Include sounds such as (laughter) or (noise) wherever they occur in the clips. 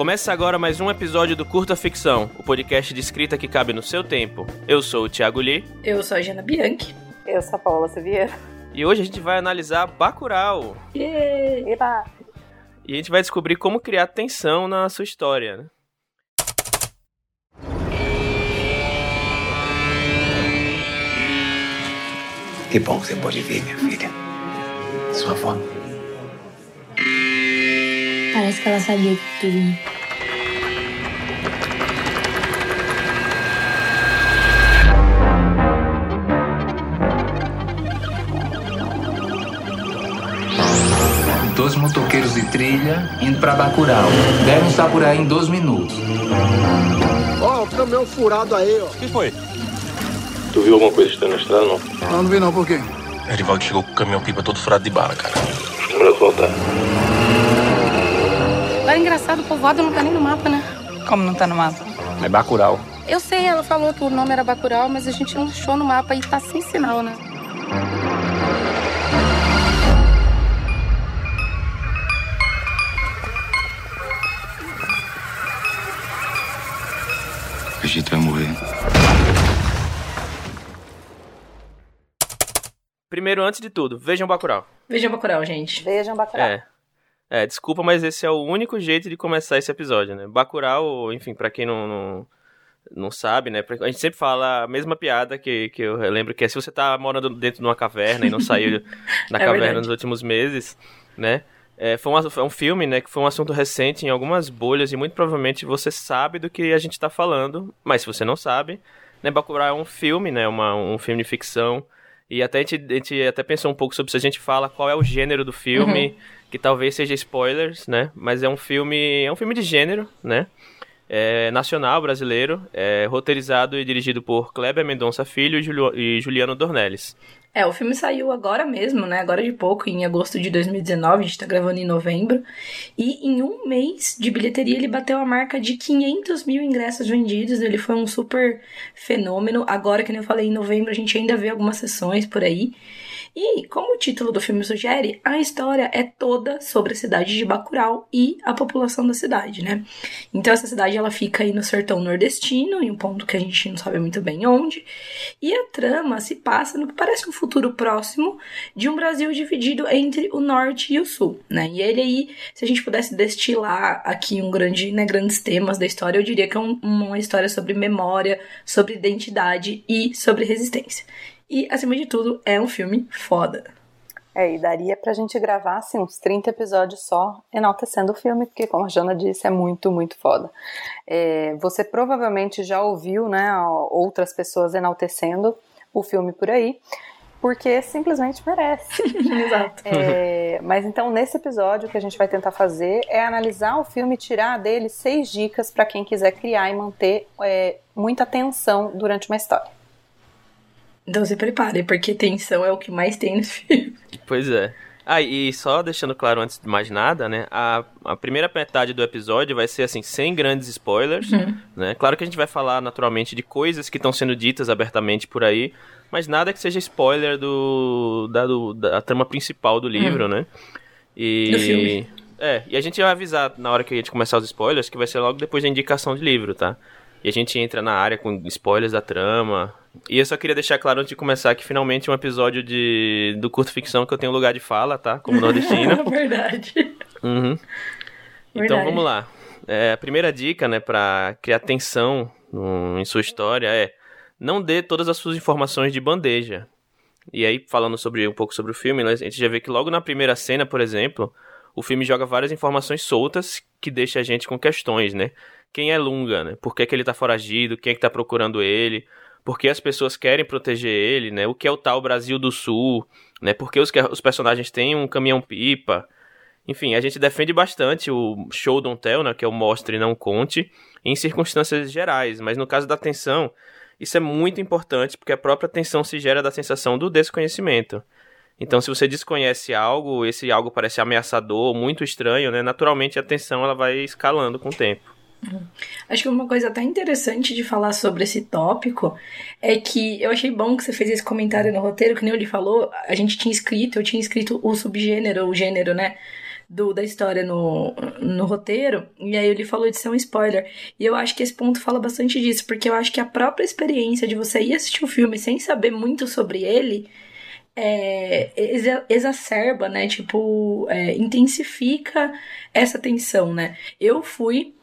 Começa agora mais um episódio do Curta Ficção, o podcast de escrita que cabe no seu tempo. Eu sou o Thiago Lee. Eu sou a Jana Bianchi. Eu sou a Paula Sevier. E hoje a gente vai analisar Bacurau. Yeah. Eba. E a gente vai descobrir como criar tensão na sua história, né? Que bom que você pode ver, minha filha. Sua avó. Parece que ela sabia de tudo. Trilha indo pra Bacurau. Devem estar por aí em dois minutos. Ó, o caminhão furado aí, ó. O que foi? Tu viu alguma coisa estranha na estrada, não? Não, não vi não, por quê? Erivaldo chegou com o caminhão pipa todo furado de bala, cara. Melhor voltar. Agora é engraçado, o povoado não tá nem no mapa, né? Como não tá no mapa? É Bacurau. Eu sei, ela falou que o nome era Bacurau, mas a gente não achou no mapa e tá sem sinal, né? Gente vai morrer. Primeiro, antes de tudo, vejam Bacurau. Vejam Bacurau, gente. Vejam Bacurau. É. É, desculpa, mas esse é o único jeito de começar esse episódio, né? Bacurau, enfim, pra quem não, não, não sabe, né? A gente sempre fala a mesma piada que, que eu lembro, que é se você tá morando dentro de uma caverna e não saiu (laughs) da É caverna verdade. nos últimos meses, né? É, foi, um, foi um filme, né, que foi um assunto recente em algumas bolhas e muito provavelmente você sabe do que a gente tá falando, mas se você não sabe, né, é um filme, né, uma, um filme de ficção e até a gente, a gente até pensou um pouco sobre se a gente fala qual é o gênero do filme, que talvez seja spoilers, né? Mas é um filme, é um filme de gênero, né? É nacional brasileiro, é roteirizado e dirigido por Kleber Mendonça Filho e, Julio- e Juliano Dornelles. É, o filme saiu agora mesmo, né? Agora de pouco, em agosto de 2019, a gente tá gravando em novembro. E em um mês de bilheteria ele bateu a marca de 500 mil ingressos vendidos. Ele foi um super fenômeno. Agora, que eu falei, em novembro a gente ainda vê algumas sessões por aí. E, como o título do filme sugere, a história é toda sobre a cidade de Bacurau e a população da cidade, né? Então, essa cidade ela fica aí no sertão nordestino, em um ponto que a gente não sabe muito bem onde. E a trama se passa no que parece um futuro próximo de um Brasil dividido entre o norte e o sul, né? E ele aí, se a gente pudesse destilar aqui um grande, né, grandes temas da história, eu diria que é um- uma história sobre memória, sobre identidade e sobre resistência. E, acima de tudo, é um filme foda. É, e daria pra gente gravar, assim, uns 30 episódios só enaltecendo o filme, porque, como a Jana disse, é muito, muito foda. É, você provavelmente já ouviu, né, outras pessoas enaltecendo o filme por aí, porque simplesmente merece. (laughs) Exato. É, mas então, nesse episódio, o que a gente vai tentar fazer é analisar o filme e tirar dele seis dicas pra quem quiser criar e manter é, muita atenção durante uma história. Então se prepare, porque tensão é o que mais tem nesse (laughs) filme. Pois é. Ah, e só deixando claro antes de mais nada, né? A, a primeira metade do episódio vai ser assim, sem grandes spoilers, né? Claro que a gente vai falar naturalmente de coisas que estão sendo ditas abertamente por aí, mas nada que seja spoiler do da, do- da trama principal do livro, né? E Do filme. é, e a gente vai avisar na hora que a gente começar os spoilers que vai ser logo depois da indicação de livro, tá? E a gente entra na área com spoilers da trama. E eu só queria deixar claro antes de começar que finalmente é um episódio de do curto ficção que eu tenho lugar de fala, tá? Como (laughs) nordestino. (laughs) Verdade. Uhum. Então Verdade. vamos lá. É, a primeira dica, né, para criar tensão no- em sua história é não dê todas as suas informações de bandeja. E aí, falando sobre um pouco sobre o filme, né, a gente já vê que logo na primeira cena, por exemplo, o filme joga várias informações soltas que deixa a gente com questões, né? Quem é Lunga, né? Por que, que ele tá foragido? Quem é que tá procurando ele? Por que as pessoas querem proteger ele, né? O que é o tal Brasil do Sul, né? Por que os, os personagens têm um caminhão-pipa? Enfim, a gente defende bastante o show don't tell, né? Que é o mostre e não conte, em circunstâncias gerais. Mas no caso da tensão, isso é muito importante, porque a própria tensão se gera da sensação do desconhecimento. Então, se você desconhece algo, esse algo parece ameaçador, muito estranho, né? Naturalmente a tensão ela vai escalando com o tempo. Acho que uma coisa até interessante de falar sobre esse tópico é que eu achei bom que você fez esse comentário no roteiro, que nem ele falou, a gente tinha escrito, eu tinha escrito o subgênero, o gênero, né? do, da história no, no roteiro, e aí ele falou de ser um spoiler. E eu acho que esse ponto fala bastante disso, porque eu acho que a própria experiência de você ir assistir o filme sem saber muito sobre ele é, exa exacerba, né? Tipo, é, intensifica essa tensão, né? Eu fui.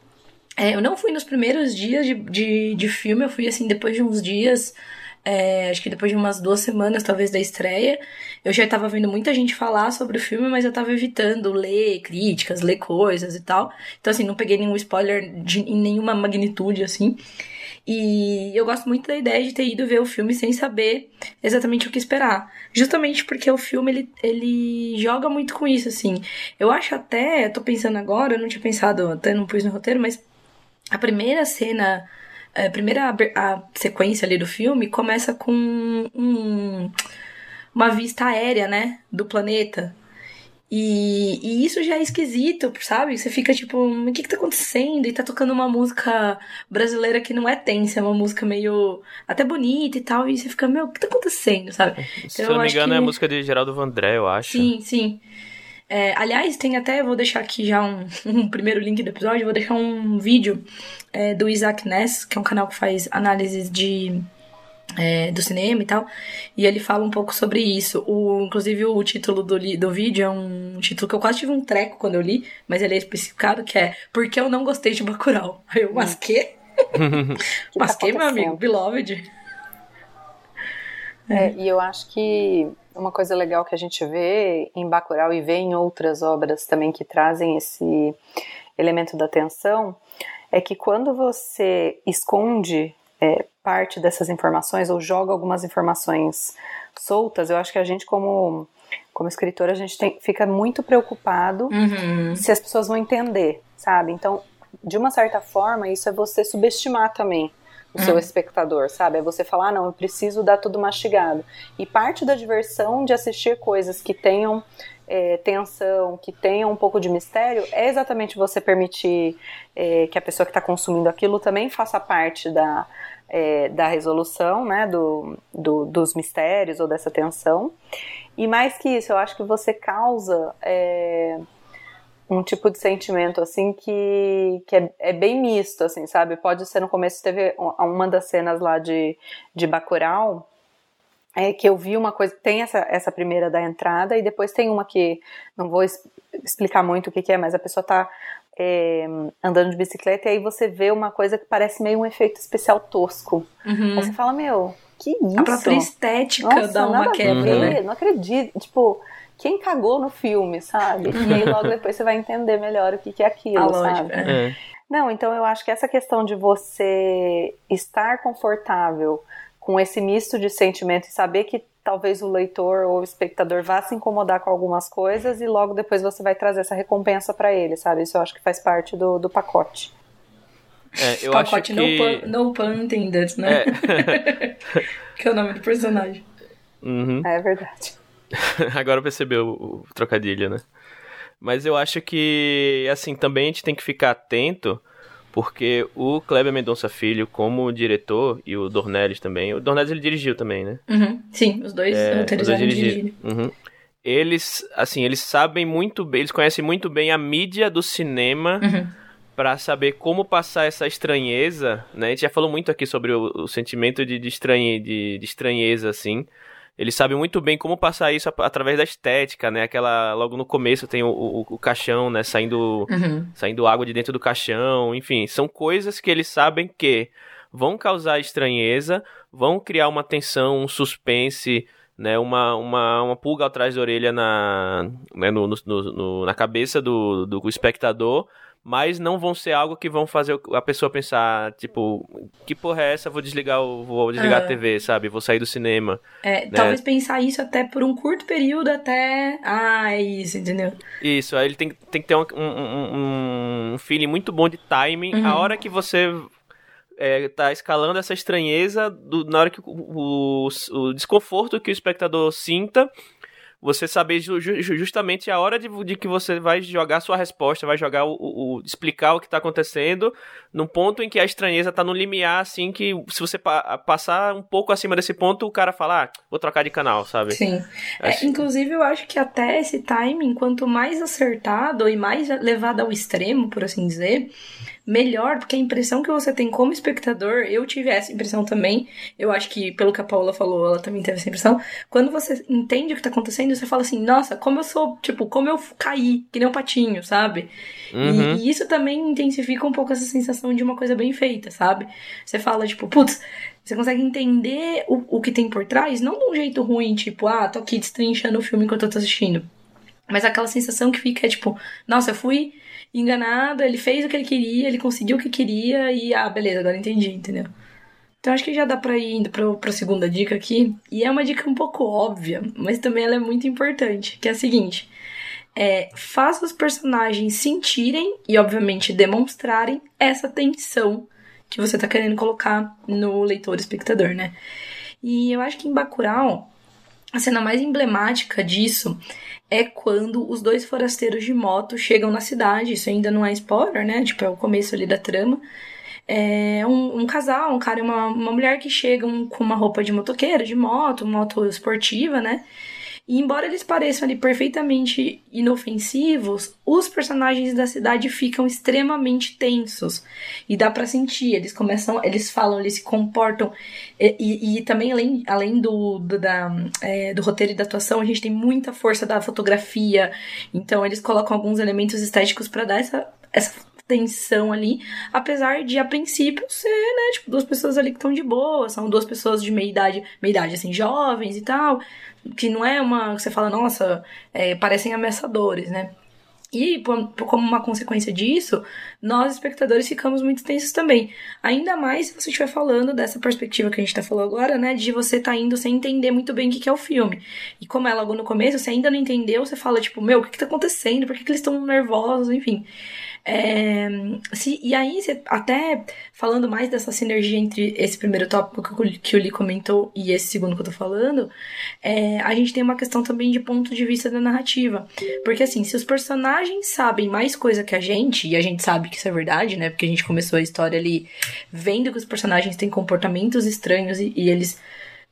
É, eu não fui nos primeiros dias de, de, de filme, eu fui assim, depois de uns dias. É, acho que depois de umas duas semanas, talvez, da estreia, eu já estava vendo muita gente falar sobre o filme, mas eu estava evitando ler críticas, ler coisas e tal. Então, assim, não peguei nenhum spoiler de, em nenhuma magnitude, assim. E eu gosto muito da ideia de ter ido ver o filme sem saber exatamente o que esperar. Justamente porque o filme, ele, ele joga muito com isso, assim. Eu acho até, tô pensando agora, eu não tinha pensado, até não pus no roteiro, mas a primeira cena, a primeira a sequência ali do filme começa com um, uma vista aérea, né, do planeta. E, e, isso já é esquisito, sabe? Você fica tipo, o que que tá acontecendo? E tá tocando uma música brasileira que não é tensa, é uma música meio até bonita e tal. E você fica, meu, o que tá acontecendo, sabe? Se então, eu não me engano, que... é a música de Geraldo Vandré, eu acho. Sim, sim. É, aliás, tem até, vou deixar aqui já um, (laughs) um, primeiro link do episódio, vou deixar um vídeo é, do Isaac Ness, que é um canal que faz análises de é, do cinema e tal, e ele fala um pouco sobre isso. O, inclusive, o título do, do vídeo é um título que eu quase tive um treco quando eu li, mas ele é especificado, que é Por que eu não gostei de Bacurau? (laughs) Aí eu, mas que? (laughs) mas que, meu amigo? Beloved? É, e eu acho que uma coisa legal que a gente vê em Bacurau e vê em outras obras também que trazem esse elemento da tensão é que quando você esconde é, parte dessas informações ou joga algumas informações soltas, eu acho que a gente como como escritor a gente tem, fica muito preocupado uhum. se as pessoas vão entender, sabe? Então, de uma certa forma, isso é você subestimar também o seu uhum. espectador, sabe? É você falar, ah, não, eu preciso dar tudo mastigado. E parte da diversão de assistir coisas que tenham é, tensão, que tenham um pouco de mistério, é exatamente você permitir é, que a pessoa que está consumindo aquilo também faça parte da, é, da resolução, né, do, do, dos mistérios ou dessa tensão. E mais que isso, eu acho que você causa é, um tipo de sentimento, assim, que, que é, é, bem misto, assim, sabe? Pode ser no começo, teve uma das cenas lá de, de Bacurau, é que eu vi uma coisa, tem essa, essa primeira da entrada e depois tem uma que, não vou explicar muito o que, que é, mas a pessoa tá é, andando de bicicleta e aí você vê uma coisa que parece meio um efeito especial tosco. Uhum. Aí você fala, meu, que isso? A própria estética Nossa, dá uma quebra, né? Não acredito. Tipo, quem cagou no filme, sabe? E aí logo depois você vai entender melhor o que, que é aquilo, A sabe? Lógica. É. Não, então eu acho que essa questão de você estar confortável com esse misto de sentimento e saber que talvez o leitor ou o espectador vá se incomodar com algumas coisas e logo depois você vai trazer essa recompensa para ele, sabe? Isso eu acho que faz parte do, do pacote. É, eu pacote acho que... no, pun, no pun intended, né? É. (laughs) que é o nome do personagem. Uhum. É verdade. (laughs) Agora percebeu o trocadilho, né? Mas eu acho que, assim, também a gente tem que ficar atento porque o Kleber Mendonça Filho, como diretor, e o Dornelles também, o Dornelles ele dirigiu também, né? Uhum, sim, os dois é, autorizaram dirigir. Uhum. Eles, assim, eles sabem muito bem, eles conhecem muito bem a mídia do cinema uhum. para saber como passar essa estranheza, né? A gente já falou muito aqui sobre o, o sentimento de, de, estranhe, de, de estranheza, assim. Ele sabe muito bem como passar isso através da estética, né? Aquela logo no começo tem o, o, o caixão, né? Saindo, uhum. saindo água de dentro do caixão, enfim, são coisas que eles sabem que vão causar estranheza, vão criar uma tensão, um suspense, né? Uma, uma, uma pulga atrás da orelha na, né? no, no, no, na cabeça do, do espectador mas não vão ser algo que vão fazer a pessoa pensar, tipo, que porra é essa? Vou desligar, vou desligar a é. TV, sabe? Vou sair do cinema. É, né? talvez pensar isso até por um curto período até. Ah, é isso, entendeu? Isso, aí ele tem, tem que ter um, um, um feeling muito bom de timing. Uhum. A hora que você é, tá escalando essa estranheza, do, na hora que o, o, o desconforto que o espectador sinta você saber ju justamente a hora de, de, que você vai jogar sua resposta, vai jogar o, o, explicar o que tá acontecendo, no ponto em que a estranheza tá no limiar, assim, que se você pa passar um pouco acima desse ponto, o cara fala, ah, vou trocar de canal, sabe? Sim. É, inclusive, eu acho que até esse timing, quanto mais acertado e mais levado ao extremo, por assim dizer, melhor, porque a impressão que você tem como espectador, eu tive essa impressão também. Eu acho que, pelo que a Paula falou, ela também teve essa impressão. Quando você entende o que tá acontecendo, você fala assim, nossa, como eu sou, tipo, como eu caí, que nem um patinho, sabe? Uhum. E, e, isso também intensifica um pouco essa sensação de uma coisa bem feita, sabe? Você fala, tipo, putz, você consegue entender o, o que tem por trás, não de um jeito ruim, tipo, ah, tô aqui destrinchando o filme enquanto eu tô assistindo. Mas aquela sensação que fica é tipo, nossa, eu fui enganado, ele fez o que ele queria, ele conseguiu o que queria e, ah, beleza, agora entendi, entendeu? Então acho que já dá pra ir indo pra, pra segunda dica aqui. E é uma dica um pouco óbvia, mas também ela é muito importante, que é a seguinte. É, faça os personagens sentirem e, obviamente, demonstrarem essa tensão que você tá querendo colocar no leitor espectador, né? E eu acho que em Bacurau, a cena mais emblemática disso é quando os dois forasteiros de moto chegam na cidade. Isso ainda não é spoiler, né? Tipo, é o começo ali da trama. É um, um casal, um cara e uma, uma mulher que chegam com uma roupa de motoqueiro, de moto, moto esportiva, né? E embora eles pareçam ali perfeitamente inofensivos, os personagens da cidade ficam extremamente tensos. E dá para sentir, eles começam, eles falam, eles se comportam. E, e, e também, além, além do, do, da, é, do roteiro e da atuação, a gente tem muita força da fotografia. Então eles colocam alguns elementos estéticos para dar essa, essa tensão ali, apesar de a princípio ser, né, tipo, duas pessoas ali que estão de boa, são duas pessoas de meia idade, meia idade assim, jovens e tal, que não é uma. Você fala, nossa, é, parecem ameaçadores, né? E como uma consequência disso, nós espectadores ficamos muito tensos também. Ainda mais se você estiver falando dessa perspectiva que a gente está falando agora, né? De você tá indo sem entender muito bem o que, que é o filme. E como é logo no começo, você ainda não entendeu, você fala, tipo, meu, o que, que tá acontecendo? Por que, que eles estão nervosos? Enfim. É, se, e aí, até falando mais dessa sinergia entre esse primeiro tópico que o Lee comentou e esse segundo que eu tô falando, é, a gente tem uma questão também de ponto de vista da narrativa. Porque assim, se os personagens sabem mais coisa que a gente, e a gente sabe que isso é verdade, né? Porque a gente começou a história ali vendo que os personagens têm comportamentos estranhos e, e eles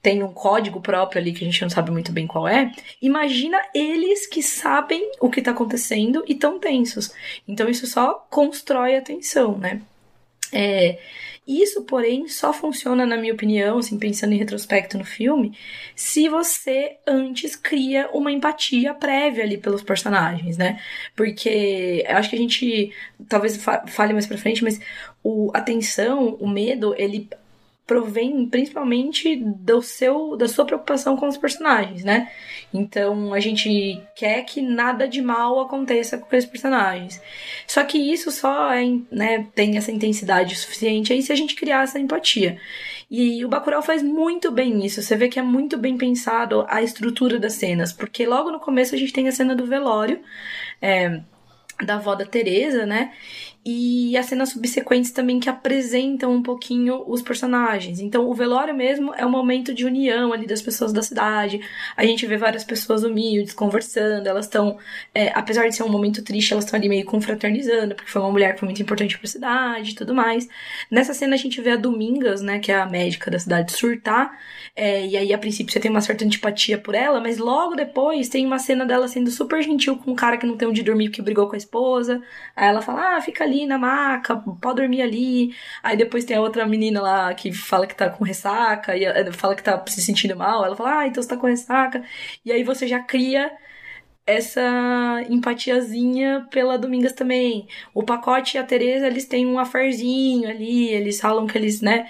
tem um código próprio ali que a gente não sabe muito bem qual é. Imagina eles que sabem o que tá acontecendo e tão tensos. Então isso só constrói a tensão, né? É, isso, porém, só funciona, na minha opinião, assim, pensando em retrospecto no filme, se você antes cria uma empatia prévia ali pelos personagens, né? Porque eu acho que a gente talvez fale mais pra frente, mas o, a tensão, o medo, ele provém principalmente do seu da sua preocupação com os personagens, né? Então a gente quer que nada de mal aconteça com aqueles personagens. Só que isso só é, né, tem essa intensidade suficiente aí se a gente criar essa empatia. E o Bacurau faz muito bem isso. Você vê que é muito bem pensado a estrutura das cenas, porque logo no começo a gente tem a cena do velório. É, da avó da Teresa, né? E as cenas subsequentes também que apresentam um pouquinho os personagens. Então, o velório mesmo é um momento de união ali das pessoas da cidade. A gente vê várias pessoas humildes conversando, elas estão, é, apesar de ser um momento triste, elas estão ali meio confraternizando, porque foi uma mulher que foi muito importante para a cidade e tudo mais. Nessa cena a gente vê a Domingas, né, que é a médica da cidade, surtar, é, e aí a princípio você tem uma certa antipatia por ela, mas logo depois tem uma cena dela sendo super gentil com um cara que não tem onde dormir porque brigou com a esposa. Aí ela fala: ah, fica ali ali na maca, pode dormir ali. Aí depois tem a outra menina lá que fala que tá com ressaca, e eh, fala que tá se sentindo mal. Ela fala, ah, então você tá com ressaca. E aí você já cria essa empatiazinha pela Domingas também. O pacote e a Tereza, eles têm um afarzinho ali, eles falam que eles, né,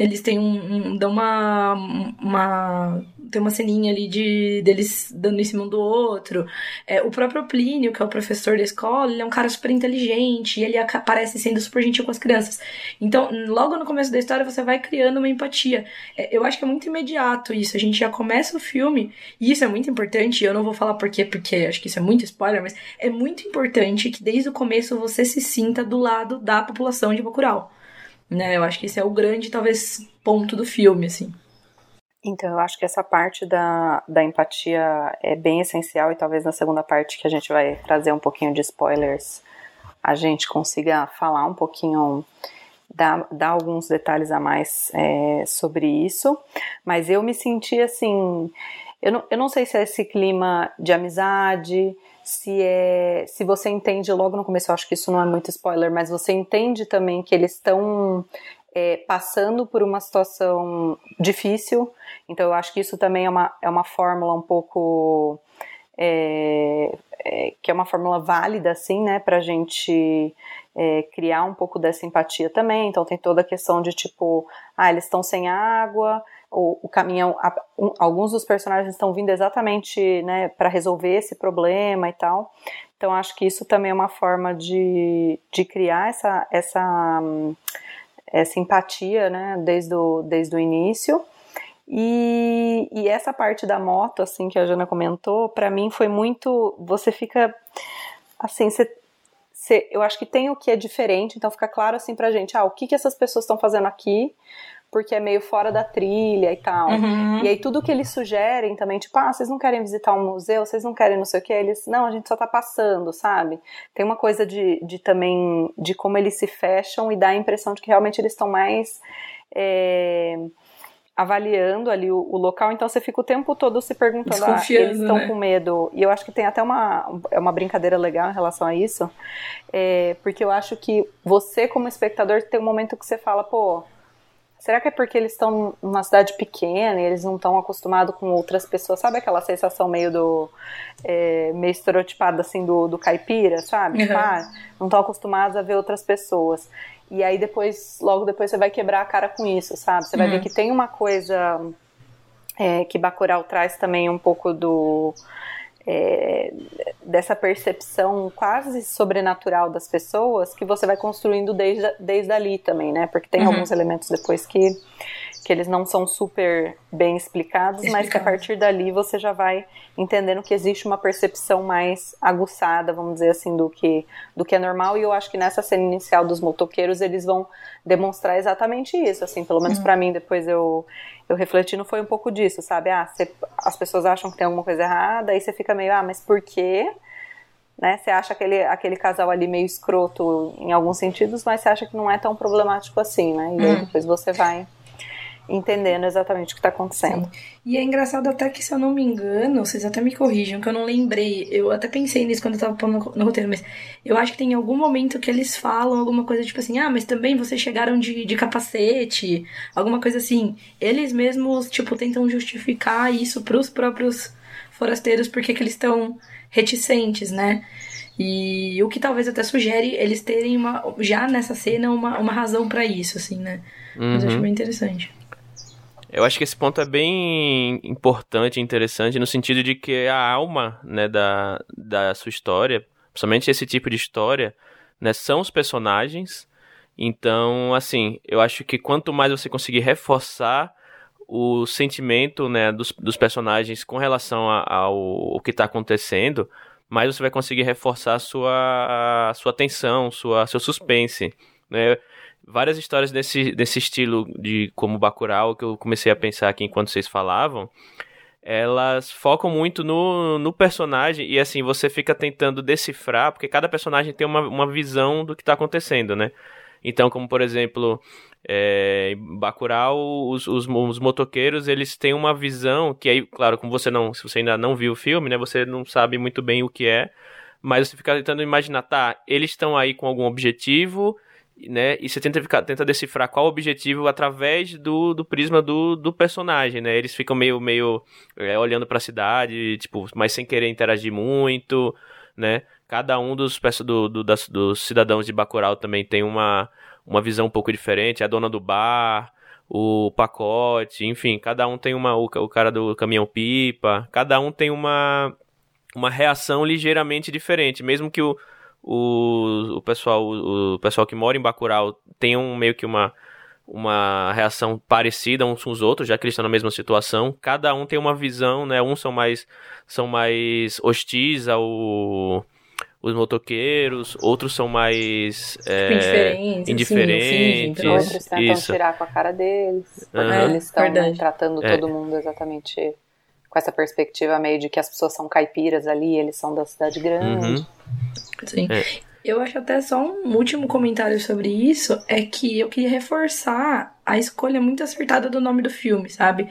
eles têm um, um dão uma, uma tem uma ceninha ali de deles dando em cima um do outro. É, o próprio Plínio, que é o professor da escola, ele é um cara super inteligente e ele aparece sendo super gentil com as crianças. Então, logo no começo da história, você vai criando uma empatia. É, eu acho que é muito imediato isso. A gente já começa o filme, e isso é muito importante, eu não vou falar porquê, porque acho que isso é muito spoiler, mas é muito importante que desde o começo você se sinta do lado da população de Bacurau. Né? Eu acho que esse é o grande, talvez, ponto do filme, assim. Então, eu acho que essa parte da, da empatia é bem essencial e talvez na segunda parte que a gente vai trazer um pouquinho de spoilers, a gente consiga falar um pouquinho, dar, dar alguns detalhes a mais é, sobre isso. Mas eu me senti assim, eu não, eu não sei se é esse clima de amizade, se é se você entende logo no começo, eu acho que isso não é muito spoiler, mas você entende também que eles estão é, passando por uma situação difícil. Então eu acho que isso também é uma, é uma fórmula um pouco é, é, que é uma fórmula válida, assim, né, pra gente é, criar um pouco dessa empatia também. Então tem toda a questão de tipo, ah, eles estão sem água, o, o caminhão, a, um, alguns dos personagens estão vindo exatamente, né, para resolver esse problema e tal. Então acho que isso também é uma forma de, de criar essa, essa essa empatia, né, desde o, desde o início. E, e essa parte da moto, assim, que a Jana comentou, para mim foi muito. Você fica. Assim, você, eu acho que tem o que é diferente, então fica claro, assim, pra gente: ah, o que, que essas pessoas estão fazendo aqui, porque é meio fora da trilha e tal. Uhum. E aí tudo que eles sugerem também, tipo, ah, vocês não querem visitar um museu, vocês não querem não sei o que, eles, não, a gente só tá passando, sabe? Tem uma coisa de, de também, de como eles se fecham e dá a impressão de que realmente eles estão mais... É, avaliando ali o, o, local, então você fica o tempo todo se perguntando, ah, eles estão né? com medo. E eu acho que tem até uma, é uma brincadeira legal em relação a isso, é, porque eu acho que você, como espectador, tem um momento que você fala, pô, Será que é porque eles estão numa cidade pequena e eles não estão acostumados com outras pessoas? Sabe aquela sensação meio do. É, meio estereotipada assim do, do caipira, sabe? Uhum. ah, não estão acostumados a ver outras pessoas. E aí depois, logo depois, você vai quebrar a cara com isso, sabe? Você vai ver uhum. que tem uma coisa é, que Bacurau traz também um pouco do é, dessa percepção quase sobrenatural das pessoas que você vai construindo desde, desde ali também, né? Porque tem uhum. alguns elementos depois que que eles não são super bem explicados, mas que a partir dali você já vai entendendo que existe uma percepção mais aguçada, vamos dizer assim, do que do que é normal. E eu acho que nessa cena inicial dos motoqueiros eles vão demonstrar exatamente isso, assim, pelo menos uhum. para mim depois eu eu refletindo foi um pouco disso, sabe? Ah, cê, as pessoas acham que tem alguma coisa errada, aí você fica meio, ah, mas por quê? Né? Você acha aquele, aquele casal ali meio escroto em alguns sentidos, mas você acha que não é tão problemático assim, né? E aí uhum. depois você vai entendendo exatamente o que está acontecendo. Sim. E é engraçado até que, se eu não me engano, vocês até me corrijam, que eu não lembrei. Eu até pensei nisso quando eu tava pondo no, no roteiro, mas eu acho que tem algum momento que eles falam alguma coisa tipo assim, ah, mas também vocês chegaram de, de capacete, alguma coisa assim. Eles mesmos, tipo, tentam justificar isso pros próprios forasteiros porque que eles estão reticentes, né? E o que talvez até sugere eles terem uma, já nessa cena uma, uma razão para isso, assim, né? Uhum. Mas eu acho uhum. bem interessante. Eu acho que esse ponto é bem importante interessante no sentido de que a alma, né, da, da sua história, principalmente esse tipo de história, né, são os personagens. Então, assim, eu acho que quanto mais você conseguir reforçar o sentimento, né, dos, dos personagens com relação ao, ao que está acontecendo, mais você vai conseguir reforçar a sua, a sua atenção, sua, seu suspense, né? Várias histórias desse, desse estilo de como Bacurau que eu comecei a pensar aqui enquanto vocês falavam elas focam muito no, no personagem e assim você fica tentando decifrar porque cada personagem tem uma, uma visão do que está acontecendo né? Então como por exemplo é, em Bacurau os, os, os, motoqueiros eles têm uma visão que aí claro como você não se você ainda não viu o filme né você não sabe muito bem o que é mas você fica tentando imaginar tá eles estão aí com algum objetivo né? E você tenta, ficar, tenta decifrar qual o objetivo através do, do prisma do, do personagem, né? Eles ficam meio, meio é, olhando para a cidade, tipo, mas sem querer interagir muito, né? Cada um dos, do, do, das, dos cidadãos de Bacurau também tem uma, uma visão um pouco diferente. A dona do bar, o pacote, enfim, cada um tem uma. O, o cara do caminhão-pipa, cada um tem uma, uma reação ligeiramente diferente, mesmo que o o, o pessoal o, o pessoal que mora em Bacurau tem um, meio que uma uma reação parecida uns com os outros, já que eles estão na mesma situação. Cada um tem uma visão, né? Uns são mais são mais hostis ao os motoqueiros, outros são mais é, indiferentes, indiferentes. Assim, outros tentam isso. tirar com a cara deles. Uhum. Eles estão né, tratando é. todo mundo exatamente com essa perspectiva meio de que as pessoas são caipiras ali, eles são da cidade grande. Uhum. Sim. É. Eu acho até só um último comentário sobre isso é que eu queria reforçar a escolha muito acertada do nome do filme, sabe?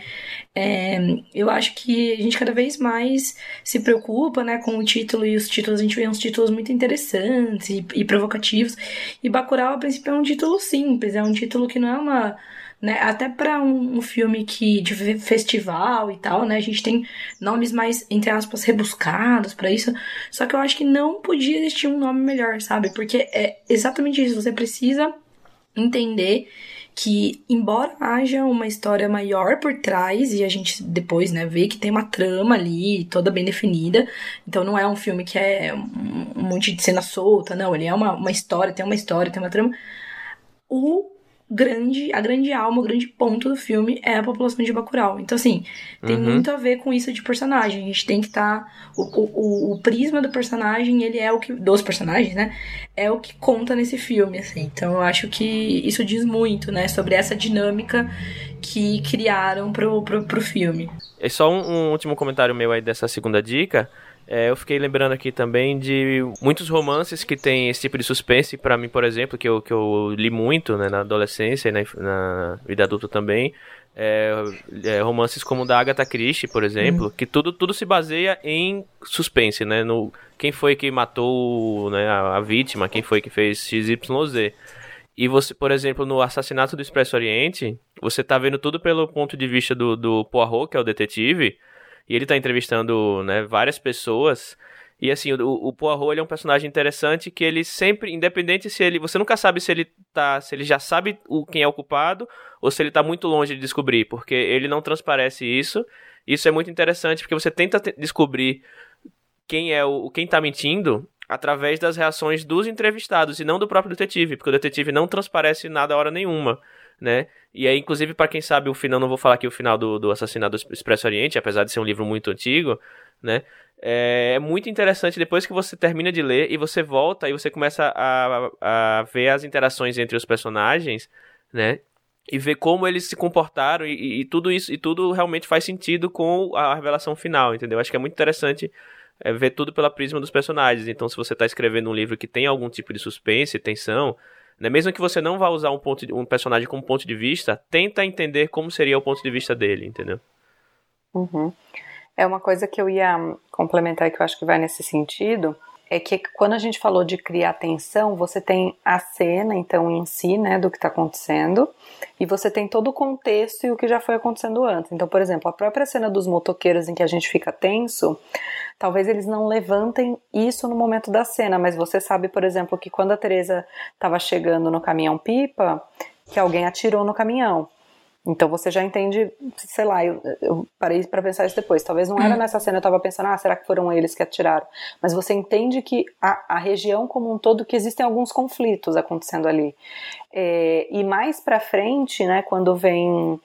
É, eu acho que a gente cada vez mais se preocupa, né, com o título e os títulos, a gente vê uns títulos muito interessantes e, e provocativos. E Bacurau, a princípio, é um título simples, é um título que não é uma né? Até para um, um, filme que de festival e tal, né? A gente tem nomes mais entre aspas rebuscados para isso. Só que eu acho que não podia existir um nome melhor, sabe? Porque é exatamente isso. Você precisa entender que embora haja uma história maior por trás e a gente depois, né, vê que tem uma trama ali toda bem definida, então não é um filme que é um monte de cena solta, não, ele é uma, uma história, tem uma história, tem uma trama. O grande, a grande alma, o grande ponto do filme é a população de Bacurau. Então, assim, tem uhum. muito a ver com isso de personagem. A gente tem que estar. Tá, o, o, o, prisma do personagem, ele é o que. Dos personagens, né? É o que conta nesse filme, assim. Então, eu acho que isso diz muito, né? Sobre essa dinâmica que criaram pro, pro, pro filme. É só um, um último comentário meu aí dessa segunda dica. É, eu fiquei lembrando aqui também de muitos romances que tem esse tipo de suspense. para mim, por exemplo, que eu, que eu li muito né, na adolescência e na, na vida adulta também. É, é, romances como o da Agatha Christie, por exemplo, hum. que tudo, tudo se baseia em suspense, né? No, quem foi que matou né, a, a vítima, quem foi que fez XYZ. E você, por exemplo, no Assassinato do Expresso Oriente, você tá vendo tudo pelo ponto de vista do, do Poirot, que é o detetive, e ele tá entrevistando, né, várias pessoas. E assim, o, o Poirot ele é um personagem interessante que ele sempre, independente se ele. Você nunca sabe se ele tá. Se ele já sabe o, quem é o culpado ou se ele tá muito longe de descobrir, porque ele não transparece isso. Isso é muito interessante porque você tenta descobrir quem é o. quem tá mentindo através das reações dos entrevistados e não do próprio detetive, porque o detetive não transparece nada a hora nenhuma né? E aí, inclusive, para quem sabe o final, não vou falar aqui o final do, do Assassinato do Expresso Oriente, apesar de ser um livro muito antigo, né? É, é muito interessante depois que você termina de ler e você volta e você começa a, a ver as interações entre os personagens, né? E ver como eles se comportaram e, e, tudo isso, e tudo realmente faz sentido com a revelação final, entendeu? Acho que é muito interessante é, ver tudo pela prisma dos personagens. Então, se você está escrevendo um livro que tem algum tipo de suspense, tensão, né? Mesmo que você não vá usar um, ponto de, um personagem como ponto de vista, tenta entender como seria o ponto de vista dele, entendeu? Uhum. É uma coisa que eu ia complementar e que eu acho que vai nesse sentido, é que quando a gente falou de criar tensão, você tem a cena, então, em si, né, do que está acontecendo, e você tem todo o contexto e o que já foi acontecendo antes. Então, por exemplo, a própria cena dos motoqueiros em que a gente fica tenso, talvez eles não levantem isso no momento da cena, mas você sabe, por exemplo, que quando a Teresa estava chegando no caminhão pipa, que alguém atirou no caminhão. Então você já entende, sei lá, eu, eu parei para pensar isso depois. Talvez não era hum. nessa cena, eu tava pensando, ah, será que foram eles que atiraram? Mas você entende que a, a região como um todo, que existem alguns conflitos acontecendo ali. É, e mais para frente, né, quando vem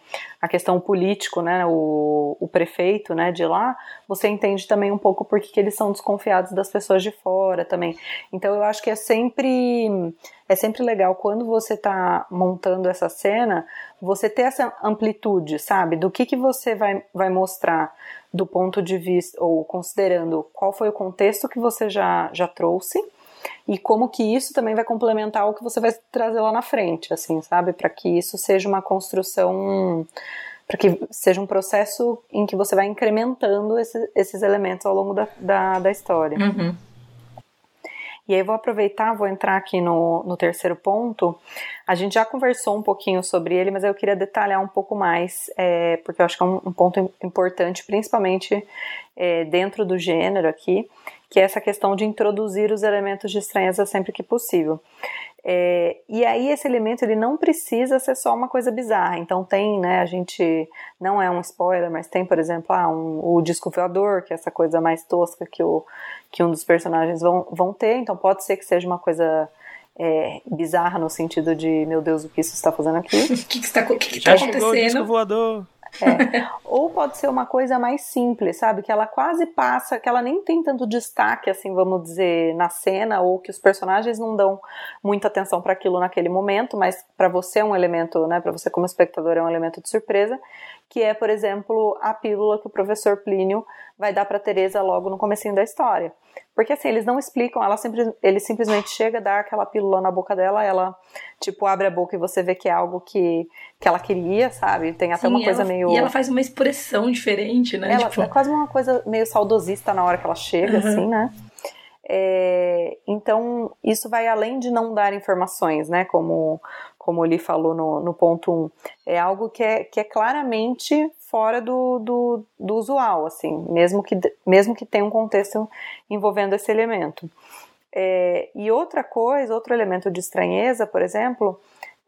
a questão político, né, o, o prefeito, né, de lá, você entende também um pouco porque que eles são desconfiados das pessoas de fora também. Então eu acho que é sempre é sempre legal quando você está montando essa cena, você ter essa amplitude, sabe, do que que você vai, vai mostrar do ponto de vista ou considerando qual foi o contexto que você já já trouxe e como que isso também vai complementar o que você vai trazer lá na frente, assim, sabe? Para que isso seja uma construção, para que seja um processo em que você vai incrementando esse, esses elementos ao longo da, da, da história. Uhum. E aí vou aproveitar, vou entrar aqui no, no terceiro ponto. A gente já conversou um pouquinho sobre ele, mas eu queria detalhar um pouco mais, é, porque eu acho que é um, um ponto importante, principalmente é, dentro do gênero aqui, que é essa questão de introduzir os elementos de estranheza sempre que possível. É, e aí esse elemento ele não precisa ser só uma coisa bizarra. Então tem, né, a gente não é um spoiler, mas tem, por exemplo, ah, um, o disco voador, que é essa coisa mais tosca que, o, que um dos personagens vão, vão ter. Então pode ser que seja uma coisa é, bizarra no sentido de meu Deus, o que isso está fazendo aqui? (laughs) O que, está, que, que tá acontecendo? O disco voador. É. (laughs) Ou pode ser uma coisa mais simples, sabe? Que ela quase passa, que ela nem tem tanto destaque, assim, vamos dizer, na cena, ou que os personagens não dão muita atenção para aquilo naquele momento, mas para você é um elemento, né? Para você como espectador é um elemento de surpresa, que é, por exemplo, a pílula que o professor Plínio vai dar para Teresa logo no comecinho da história. Porque assim, eles não explicam, ela sempre, ele simplesmente chega, dá aquela pílula na boca dela, ela tipo abre a boca e você vê que é algo que, que ela queria, sabe? Tem até Sim, uma coisa ela- meio E ela faz uma expressão diferente, né? ela Tipo, é quase uma coisa meio saudosista na hora que ela chega, Uhum. assim, né? É, então, isso vai além de não dar informações, né? Como, como ele falou no, no ponto 1. É algo que é, que é claramente fora do, do, do usual, assim, mesmo que, mesmo que tenha um contexto envolvendo esse elemento. É, e outra coisa, outro elemento de estranheza, por exemplo,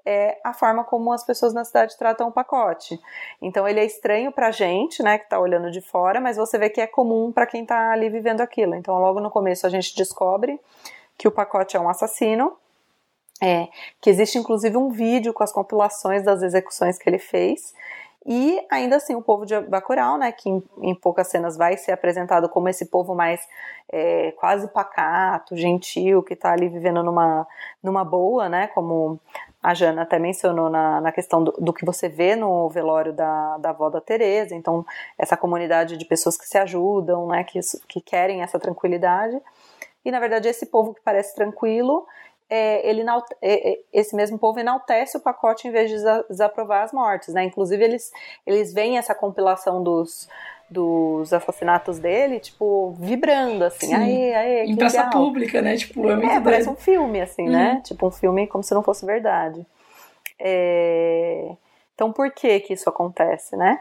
é a forma como as pessoas na cidade tratam o pacote. Então ele é estranho pra gente, né, que tá olhando de fora, mas você vê que é comum para quem tá ali vivendo aquilo. Então logo no começo a gente descobre que o pacote é um assassino, é, que existe inclusive um vídeo com as compilações das execuções que ele fez. E ainda assim, o povo de Bacurau, né, que em, em poucas cenas vai ser apresentado como esse povo mais é, quase pacato, gentil, que está ali vivendo numa, numa boa, né, como a Jana até mencionou na, na questão do, do que você vê no velório da, da avó da Teresa, então essa comunidade de pessoas que se ajudam, né, que, que querem essa tranquilidade, e na verdade esse povo que parece tranquilo, é, ele é, esse mesmo povo enaltece o pacote em vez de desaprovar as mortes, né? Inclusive eles eles veem essa compilação dos dos assassinatos dele, tipo, vibrando, assim, Sim. aê, aê, em praça pública, né? Tipo, é, muito é parece um filme, assim, Uhum. né? Tipo, um filme como se não fosse verdade. É... Então, por que que isso acontece, né?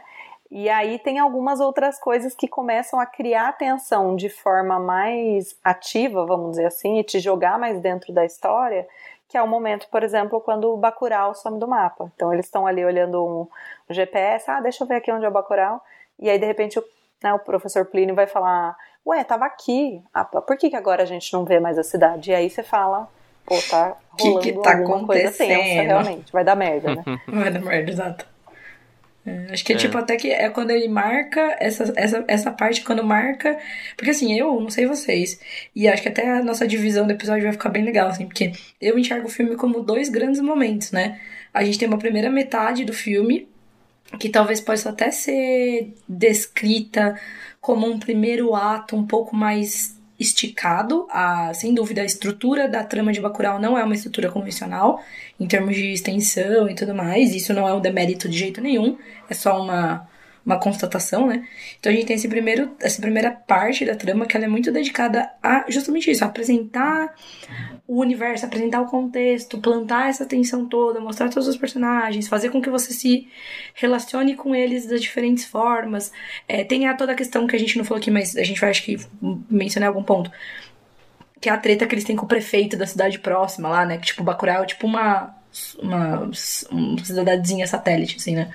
E aí tem algumas outras coisas que começam a criar tensão de forma mais ativa, vamos dizer assim, e te jogar mais dentro da história, que é o momento, por exemplo, quando o Bacurau some do mapa. Então eles estão ali olhando um GPS, ah, deixa eu ver aqui onde é o Bacurau, e aí de repente o, né, o professor Plínio vai falar, ué, tava aqui, ah, por que, que agora a gente não vê mais a cidade? E aí você fala, pô, tá Que rolando que tá alguma coisa tensa, acontecendo? realmente, vai dar merda, né? (laughs) Vai dar merda, exato. É, acho que é, É. tipo até que é quando ele marca essa, essa, essa parte, quando marca. Porque assim, eu não sei vocês. E acho que até a nossa divisão do episódio vai ficar bem legal, assim, porque eu enxergo o filme como dois grandes momentos, né? A gente tem uma primeira metade do filme, que talvez possa até ser descrita como um primeiro ato um pouco mais esticado. A, sem dúvida, a estrutura da trama de Bacurau não é uma estrutura convencional em termos de extensão e tudo mais. Isso não é um demérito de jeito nenhum, é só uma, uma constatação, né? Então a gente tem esse primeiro, essa primeira parte da trama que ela é muito dedicada a justamente isso, a apresentar o universo, apresentar o contexto, plantar essa tensão toda, mostrar todos os personagens, fazer com que você se relacione com eles das diferentes formas. É, tem a, toda a questão que a gente não falou aqui, mas a gente vai acho que mencionar algum ponto. Que é a treta que eles têm com o prefeito da cidade próxima lá, né? Que tipo, Bacurau é tipo uma, uma, uma cidadezinha satélite, assim, né?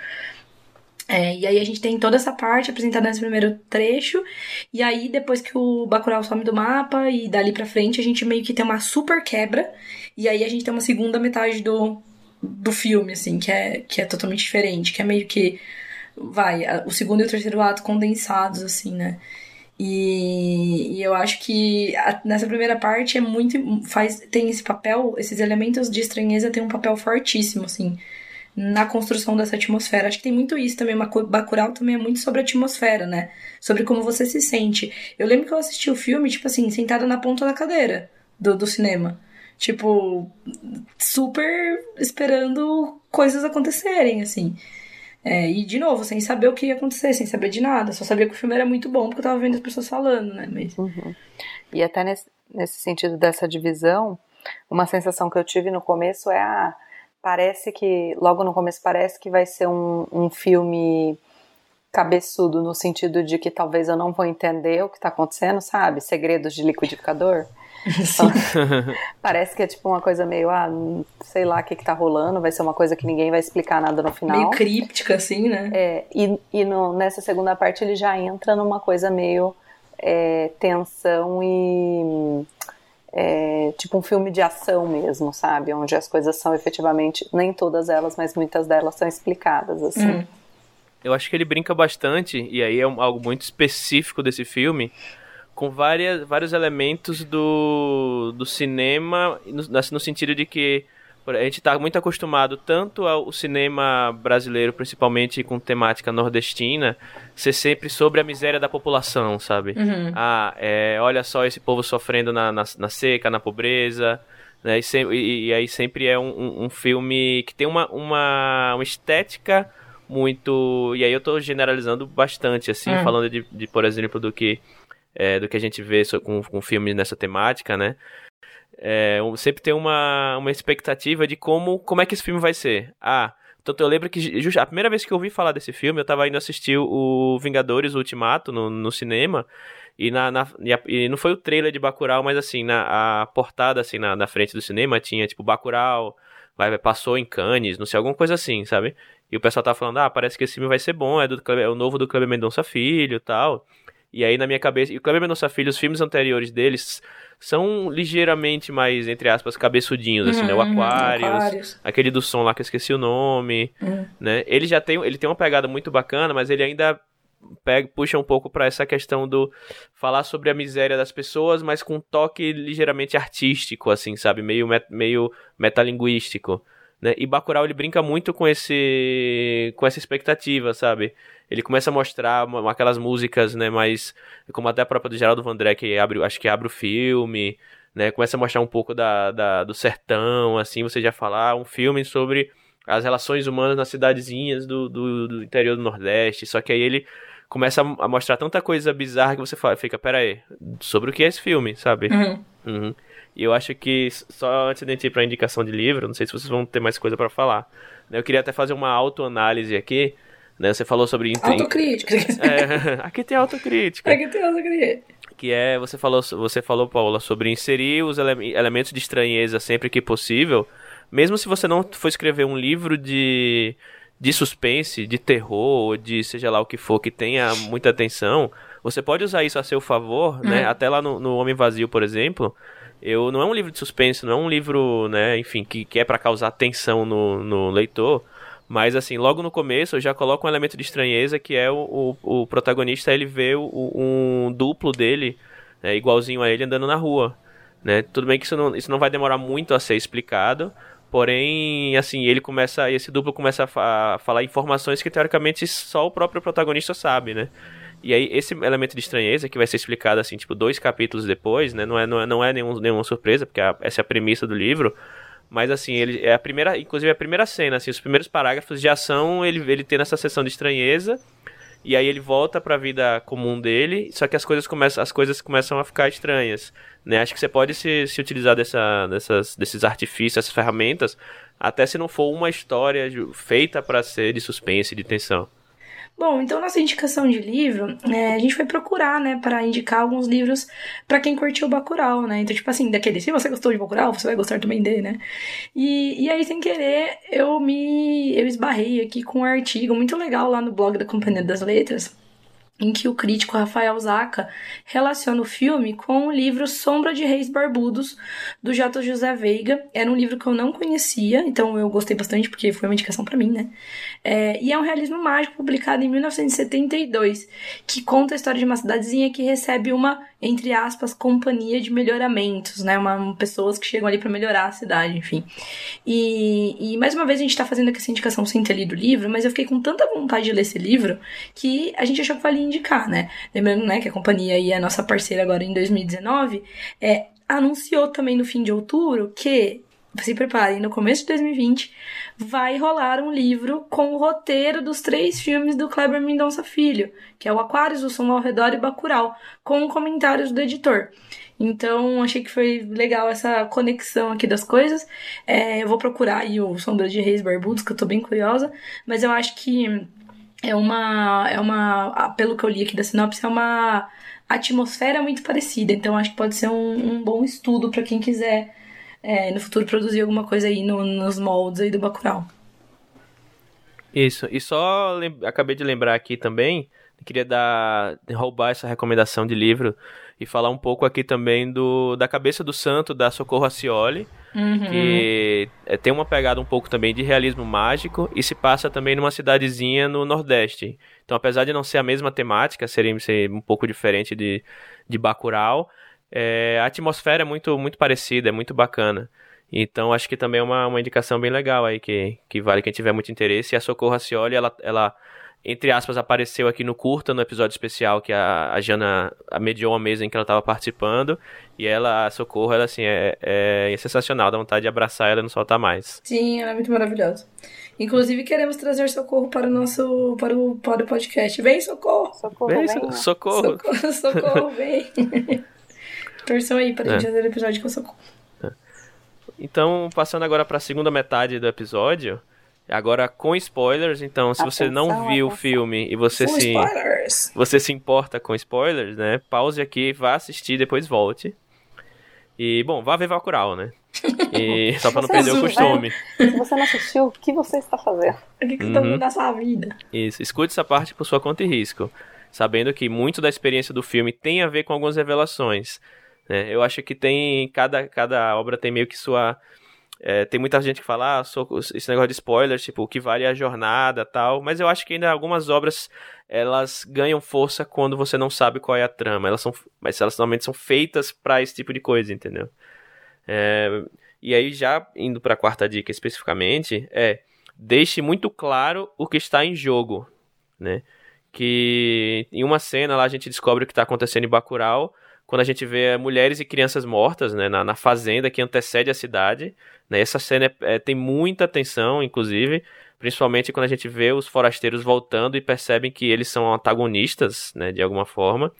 É, e aí a gente tem toda essa parte apresentada nesse primeiro trecho, e aí depois que o Bacurau some do mapa e dali pra frente a gente meio que tem uma super quebra, e aí a gente tem uma segunda metade do, do filme, assim, que é, que é totalmente diferente, que é meio que, vai, o segundo e o terceiro ato condensados, assim, né? E, e eu acho que a- nessa primeira parte é muito. faz tem esse papel, esses elementos de estranheza têm um papel fortíssimo, assim, na construção dessa atmosfera. Acho que tem muito isso também. Bacurau também é muito sobre a atmosfera, né? Sobre como você se sente. Eu lembro que eu assisti o filme, tipo assim, sentada na ponta da cadeira do, do cinema. Tipo, super esperando coisas acontecerem, assim. É, e de novo, sem saber o que ia acontecer, sem saber de nada. Só sabia que o filme era muito bom porque eu tava vendo as pessoas falando, né? Mas. E até nesse, nesse sentido dessa divisão, uma sensação que eu tive no começo é a. Parece que, logo no começo, parece que vai ser um, um filme cabeçudo, no sentido de que talvez eu não vou entender o que tá acontecendo, sabe? Segredos de liquidificador. (laughs) Parece que é tipo uma coisa meio, ah, sei lá o que, que tá rolando, vai ser uma coisa que ninguém vai explicar nada no final. Meio críptica, assim, né? É, e e no- nessa segunda parte ele já entra numa coisa meio é, tensão e é, tipo um filme de ação mesmo, sabe? Onde as coisas são efetivamente, nem todas elas, mas muitas delas são explicadas, assim. Hum. eu acho que ele brinca bastante, e aí é um, algo muito específico desse filme, com várias, vários elementos do, do cinema, no, no sentido de que a gente está muito acostumado tanto ao cinema brasileiro, principalmente com temática nordestina, ser sempre sobre a miséria da população, sabe? Uhum. Ah, é, olha só esse povo sofrendo na, na, na seca, na pobreza, né? E, sempre, e, e aí sempre é um, um, um, filme que tem uma, uma, uma estética muito... E aí eu estou generalizando bastante, assim, uhum. falando de, de, por exemplo, do que... É, do que a gente vê com, com filmes nessa temática, né? É, sempre tem uma, uma expectativa de como, como é que esse filme vai ser. Ah, tanto eu lembro que a primeira vez que eu ouvi falar desse filme, eu tava indo assistir o Vingadores Ultimato no, no cinema. E, na, na e, não foi o trailer de Bacurau, mas assim, na a portada assim, na, na frente do cinema tinha tipo Bacurau, vai, passou em Cannes, não sei, alguma coisa assim, sabe? E o pessoal tava falando, ah, parece que esse filme vai ser bom, é, do, é o novo do Kleber Mendonça Filho e tal. E aí na minha cabeça, e o Kleber Mendonça Filho, os filmes anteriores deles são ligeiramente mais, entre aspas, cabeçudinhos, assim, né? O Uhum, Aquarius, Aquarius. aquele do som lá que eu esqueci o nome, Uhum. né? Ele já tem, ele tem uma pegada muito bacana, mas ele ainda pega, puxa um pouco pra essa questão do falar sobre a miséria das pessoas, mas com um toque ligeiramente artístico, assim, sabe? Meio, met, meio metalinguístico. Né? E Bacurau ele brinca muito com esse com essa expectativa, sabe? Ele começa a mostrar uma- aquelas músicas, né, mais como até a própria do Geraldo Vandré que abre, acho que abre o filme, né? Começa a mostrar um pouco da, da- do sertão, assim, você já falar um filme sobre as relações humanas nas cidadezinhas do, do, do interior do Nordeste. Só que aí ele começa a mostrar tanta coisa bizarra que você fala, fica, pera aí, sobre o que é esse filme, sabe? Uhum. Uhum. E eu acho que, só antes de a gente ir pra indicação de livro, não sei se vocês vão ter mais coisa pra falar. né? Eu queria até fazer uma autoanálise aqui. Né? Você falou sobre. Autocrítica. (laughs) É, (laughs) aqui tem autocrítica. Aqui tem autocrítica. Que é, você falou, você falou, Paula, sobre inserir os ele- elementos de estranheza sempre que possível. Mesmo se você não for escrever um livro de, de suspense, de terror, ou de seja lá o que for, que tenha muita atenção, você pode usar isso a seu favor, né? Uhum. Até lá no, no Homem Vazio, por exemplo. Eu, não é um livro de suspense, não é um livro, né, enfim, que, que é pra causar tensão no, no leitor. Mas, assim, logo no começo eu já coloco um elemento de estranheza que é o, o, o protagonista, ele vê o, um duplo dele, né, igualzinho a ele, andando na rua. Né? Tudo bem que isso não, isso não vai demorar muito a ser explicado, porém, assim, ele começa, esse duplo começa a, fa- falar informações que teoricamente só o próprio protagonista sabe, né? E aí, esse elemento de estranheza, que vai ser explicado, assim, tipo, dois capítulos depois, né? Não é, não é, não é nenhum, nenhuma surpresa, porque a- essa é a premissa do livro. Mas, assim, ele é a primeira, inclusive a primeira cena, assim, os primeiros parágrafos de ação, ele, ele tem essa sessão de estranheza. E aí ele volta pra vida comum dele, só que as coisas começam, as coisas começam a ficar estranhas, né? Acho que você pode se, se utilizar dessa, dessas, desses artifícios, essas ferramentas, até se não for uma história feita pra ser de suspense, de tensão. Bom, então nossa indicação de livro, é, a gente foi procurar, né, para indicar alguns livros pra quem curtiu Bacurau, né? Então, tipo assim, daquele, se você gostou de Bacurau, você vai gostar também dele, né? E, e aí, sem querer, eu me eu esbarrei aqui com um artigo muito legal lá no blog da Companhia das Letras, em que o crítico Rafael Zaca relaciona o filme com o livro Sombra de Reis Barbudos, do J. José Veiga. Era um livro que eu não conhecia, então eu gostei bastante porque foi uma indicação pra mim, né? É, e é um realismo mágico publicado em 1972, que conta a história de uma cidadezinha que recebe uma, entre aspas, companhia de melhoramentos, né? Uma, pessoas que chegam ali pra melhorar a cidade, enfim. E, e mais uma vez a gente tá fazendo aqui essa indicação sem ter lido o livro, mas eu fiquei com tanta vontade de ler esse livro que a gente achou que valia indicar, né? Lembrando, né, que a companhia e a nossa parceira agora em 2019 é, anunciou também no fim de outubro que se preparem, no começo de 2020 vai rolar um livro com o roteiro dos três filmes do Kleber Mendonça Filho, que é o Aquários, o Som ao Redor e Bacurau, com comentários do editor. Então, achei que foi legal essa conexão aqui das coisas. É, eu vou procurar aí o Sombra de Reis Barbudos, que eu tô bem curiosa, mas eu acho que é uma, é uma, pelo que eu li aqui da sinopse, é uma atmosfera muito parecida. Então, acho que pode ser um, um bom estudo para quem quiser é, no futuro produzir alguma coisa aí no- nos moldes aí do Bacurau. Isso, e só acabei de lembrar aqui também, queria dar roubar essa recomendação de livro e falar um pouco aqui também do da cabeça do santo da Socorro Acioli, Uhum. que é, tem uma pegada um pouco também de realismo mágico e se passa também numa cidadezinha no Nordeste. Então, apesar de não ser a mesma temática, seria ser um pouco diferente de, de Bacurau, é, a atmosfera é muito, muito parecida, é muito bacana. Então, acho que também é uma, uma indicação bem legal aí, que, que vale quem tiver muito interesse. E a Socorro Racioli, ela, ela entre aspas, apareceu aqui no curta, no episódio especial que a, a Jana mediou a mesa em que ela estava participando. E ela, a Socorro, ela, assim, é, é, sensacional. Dá vontade de abraçar ela e não soltar mais. Sim, ela é muito maravilhosa. Inclusive, queremos trazer Socorro para o nosso para o, para o podcast. Vem, Socorro! Socorro, Vem, vem. socorro! Socorro, socorro vem! (laughs) Torçam aí para a gente É. fazer o episódio com Socorro. Então, passando agora para a segunda metade do episódio, agora com spoilers. Então, se você não Atenção, viu o atenção. filme e você se spoilers! você se importa com spoilers, né? Pause aqui, vá assistir, depois volte. E, bom, vá ver Bacurau, né? (laughs) E só pra não Você perder o costume. Se você não assistiu, o que você está fazendo? O que, que você tá Uhum. fazendo na sua vida? Isso, escute essa parte por sua conta e risco, sabendo que muito da experiência do filme tem a ver com algumas revelações. Né? Eu acho que tem cada, cada obra tem meio que sua é, tem muita gente que fala ah, sou- esse negócio de spoilers, tipo o que vale é a jornada, tal. Mas eu acho que ainda algumas obras elas ganham força quando você não sabe qual é a trama. Elas são, mas elas normalmente são feitas pra esse tipo de coisa, entendeu? É, e aí já indo pra quarta dica especificamente é deixe muito claro o que está em jogo, né? Que em uma cena lá a gente descobre o que está acontecendo em Bacurau, quando a gente vê mulheres e crianças mortas, né, na, na fazenda que antecede a cidade, né? Essa cena é- é- tem muita atenção, inclusive, principalmente quando a gente vê os forasteiros voltando e percebem que eles são antagonistas, né, de alguma forma.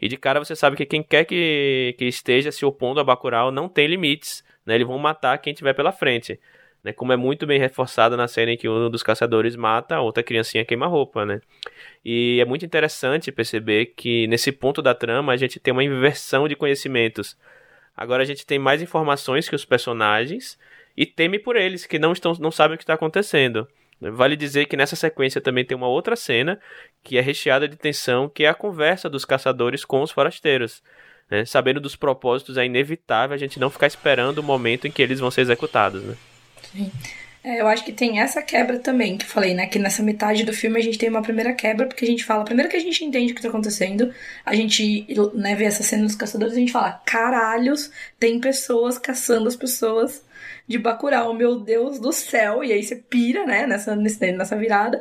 E de cara você sabe que quem quer que, que esteja se opondo a Bacurau não tem limites, né? Eles vão matar quem tiver pela frente né? Como é muito bem reforçado na cena em que um dos caçadores mata a outra criancinha queima-roupa, né? E é muito interessante perceber que nesse ponto da trama a gente tem uma inversão de conhecimentos. Agora a gente tem mais informações que os personagens e teme por eles, que não, estão, não sabem o que está acontecendo. Vale dizer que nessa sequência também tem uma outra cena que é recheada de tensão, que é a conversa dos caçadores com os forasteiros. né? Sabendo dos propósitos, é inevitável a gente não ficar esperando o momento em que eles vão ser executados. Né? É, eu acho que tem essa quebra também, que eu falei, né? Que nessa metade do filme a gente tem uma primeira quebra, porque a gente fala, primeiro que a gente entende o que tá acontecendo, a gente né, vê essa cena dos caçadores e a gente fala, caralhos, tem pessoas caçando as pessoas de Bacurau, meu Deus do céu. E aí você pira, né, nessa, nessa virada.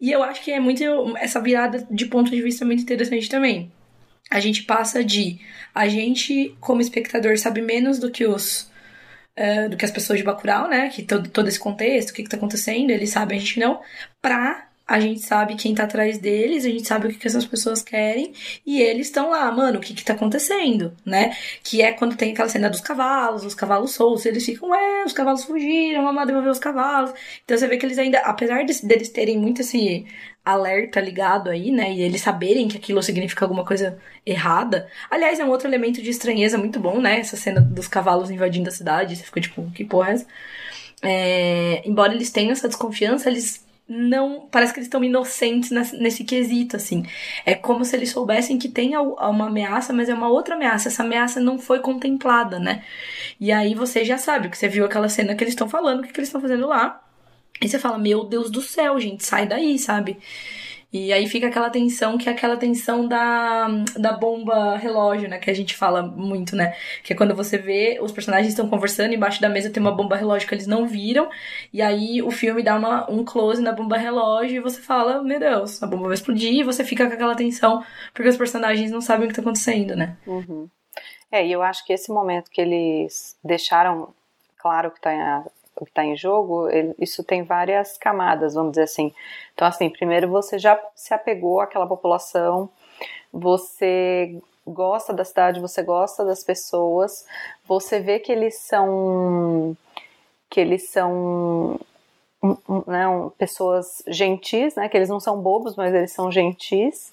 E eu acho que é muito. Essa virada de ponto de vista é muito interessante também. A gente passa de. A gente, como espectador, sabe menos do que os do que as pessoas de Bacurau, né? Que todo, todo esse contexto, o que, que tá acontecendo, eles sabem, a gente não. Pra a gente sabe quem tá atrás deles, a gente sabe o que, que essas pessoas querem, e eles estão lá, mano, o que que tá acontecendo, né? Que é quando tem aquela cena dos cavalos, os cavalos soltos, eles ficam, é, os cavalos fugiram, vamos lá devolver os cavalos. Então você vê que eles ainda, apesar de- deles terem muito esse alerta ligado aí, né? E eles saberem que aquilo significa alguma coisa errada. Aliás, é um outro elemento de estranheza muito bom, né? Essa cena dos cavalos invadindo a cidade. Você fica tipo, que porra é essa? É, embora eles tenham essa desconfiança, eles não. Parece que eles estão inocentes nesse, quesito, assim. É como se eles soubessem que tem uma ameaça, mas é uma outra ameaça. Essa ameaça não foi contemplada, né? E aí você já sabe, que você viu aquela cena que eles estão falando, o que, que eles estão fazendo lá. E você fala, meu Deus do céu, gente, sai daí, sabe? E aí fica aquela tensão, que é aquela tensão da, da bomba relógio, né? Que a gente fala muito, né? Que é quando você vê, os personagens estão conversando, embaixo da mesa tem uma bomba relógio que eles não viram, e aí o filme dá uma, um close na bomba relógio e você fala, meu Deus, a bomba vai explodir, e você fica com aquela tensão, porque os personagens não sabem o que tá acontecendo, né? Uhum. É, e eu acho que esse momento que eles deixaram claro que tá, que está em jogo, ele- isso tem várias camadas, vamos dizer assim. Então, assim, primeiro você já se apegou àquela população, você gosta da cidade, você gosta das pessoas, você vê que eles são que eles são né, pessoas gentis, né, que eles não são bobos, mas eles são gentis.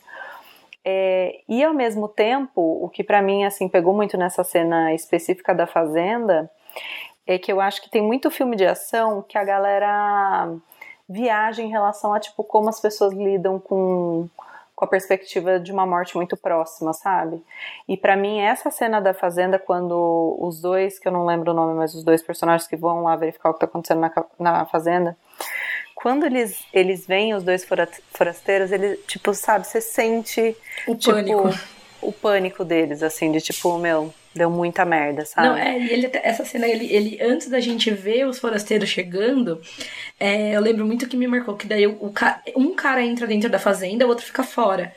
É, e ao mesmo tempo, o que para mim assim pegou muito nessa cena específica da fazenda é que eu acho que tem muito filme de ação que a galera viaja em relação a tipo como as pessoas lidam com com a perspectiva de uma morte muito próxima, sabe? E para mim essa cena da fazenda quando os dois, que eu não lembro o nome, mas os dois personagens que vão lá verificar o que tá acontecendo na, na fazenda, quando eles eles veem os dois forasteiros, ele tipo, sabe, você sente o tipo, pânico. o pânico deles assim, de tipo, meu, deu muita merda, sabe? Não, é, e ele, essa cena, ele, ele, antes da gente ver os forasteiros chegando, é, eu lembro muito que me marcou, que daí o, o, um cara entra dentro da fazenda, o outro fica fora.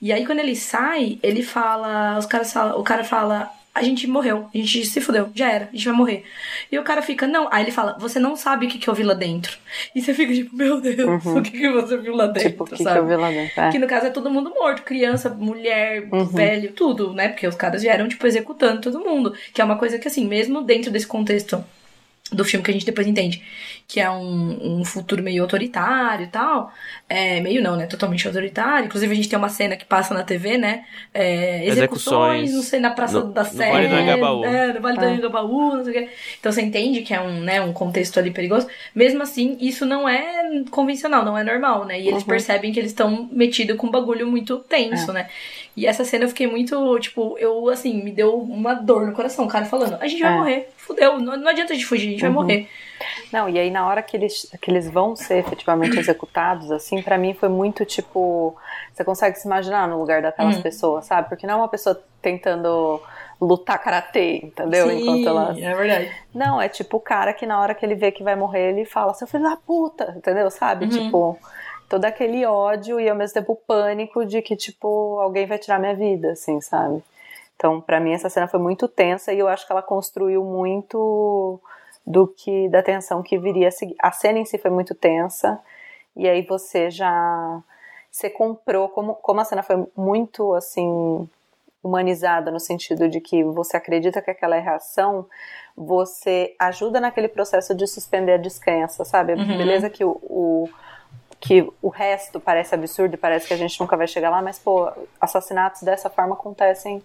E aí quando ele sai, ele fala, os caras falam, o cara fala, a gente morreu, a gente se fudeu, já era, a gente vai morrer. E o cara fica, não. Aí ele fala, você não sabe o que, que eu vi lá dentro. E você fica tipo, meu Deus, uhum. o que, que você viu lá dentro? Tipo, o que, que eu vi lá dentro? É. Que no caso é todo mundo morto, criança, mulher, uhum. velho, tudo, né? Porque os caras vieram, tipo, executando todo mundo. Que é uma coisa que, assim, mesmo dentro desse contexto do filme que a gente depois entende que é um, um futuro meio autoritário e tal. É, meio não, né? Totalmente autoritário. Inclusive, a gente tem uma cena que passa na TV, né? É, execuções, execuções, não sei, na Praça no, da Sé. No Vale do Angabaú. É, no Vale do Angabaú, não sei o quê. Então você entende que é um, né, um contexto ali perigoso. Mesmo assim, isso não é convencional, não é normal, né? E eles uhum. percebem que eles estão metidos com um bagulho muito tenso, é. né? E essa cena eu fiquei muito, tipo, eu, assim, me deu uma dor no coração. O cara falando, a gente vai é. morrer, fudeu, não, não adianta a gente fugir, a gente uhum. vai morrer. Não, e aí na hora que eles, que eles vão ser efetivamente (clears throat) executados, assim, para mim foi muito tipo. Você consegue se imaginar no lugar daquelas hum. pessoas, sabe? Porque não é uma pessoa tentando lutar karatê, entendeu? Sim, Enquanto elas... é verdade. Não, é tipo o cara que na hora que ele vê que vai morrer, ele fala, seu filho da puta, entendeu? Sabe? Uhum. Tipo, todo aquele ódio e ao mesmo tempo pânico de que, tipo, alguém vai tirar minha vida, assim, sabe? Então, para mim, essa cena foi muito tensa e eu acho que ela construiu muito do que da tensão que viria a seguir. A cena em si foi muito tensa, e aí você já você comprou, como, como a cena foi muito assim humanizada no sentido de que você acredita que aquela é reação, você ajuda naquele processo de suspender a descrença, sabe? Uhum. Beleza que o, o, que o resto parece absurdo e parece que a gente nunca vai chegar lá, mas pô, assassinatos dessa forma acontecem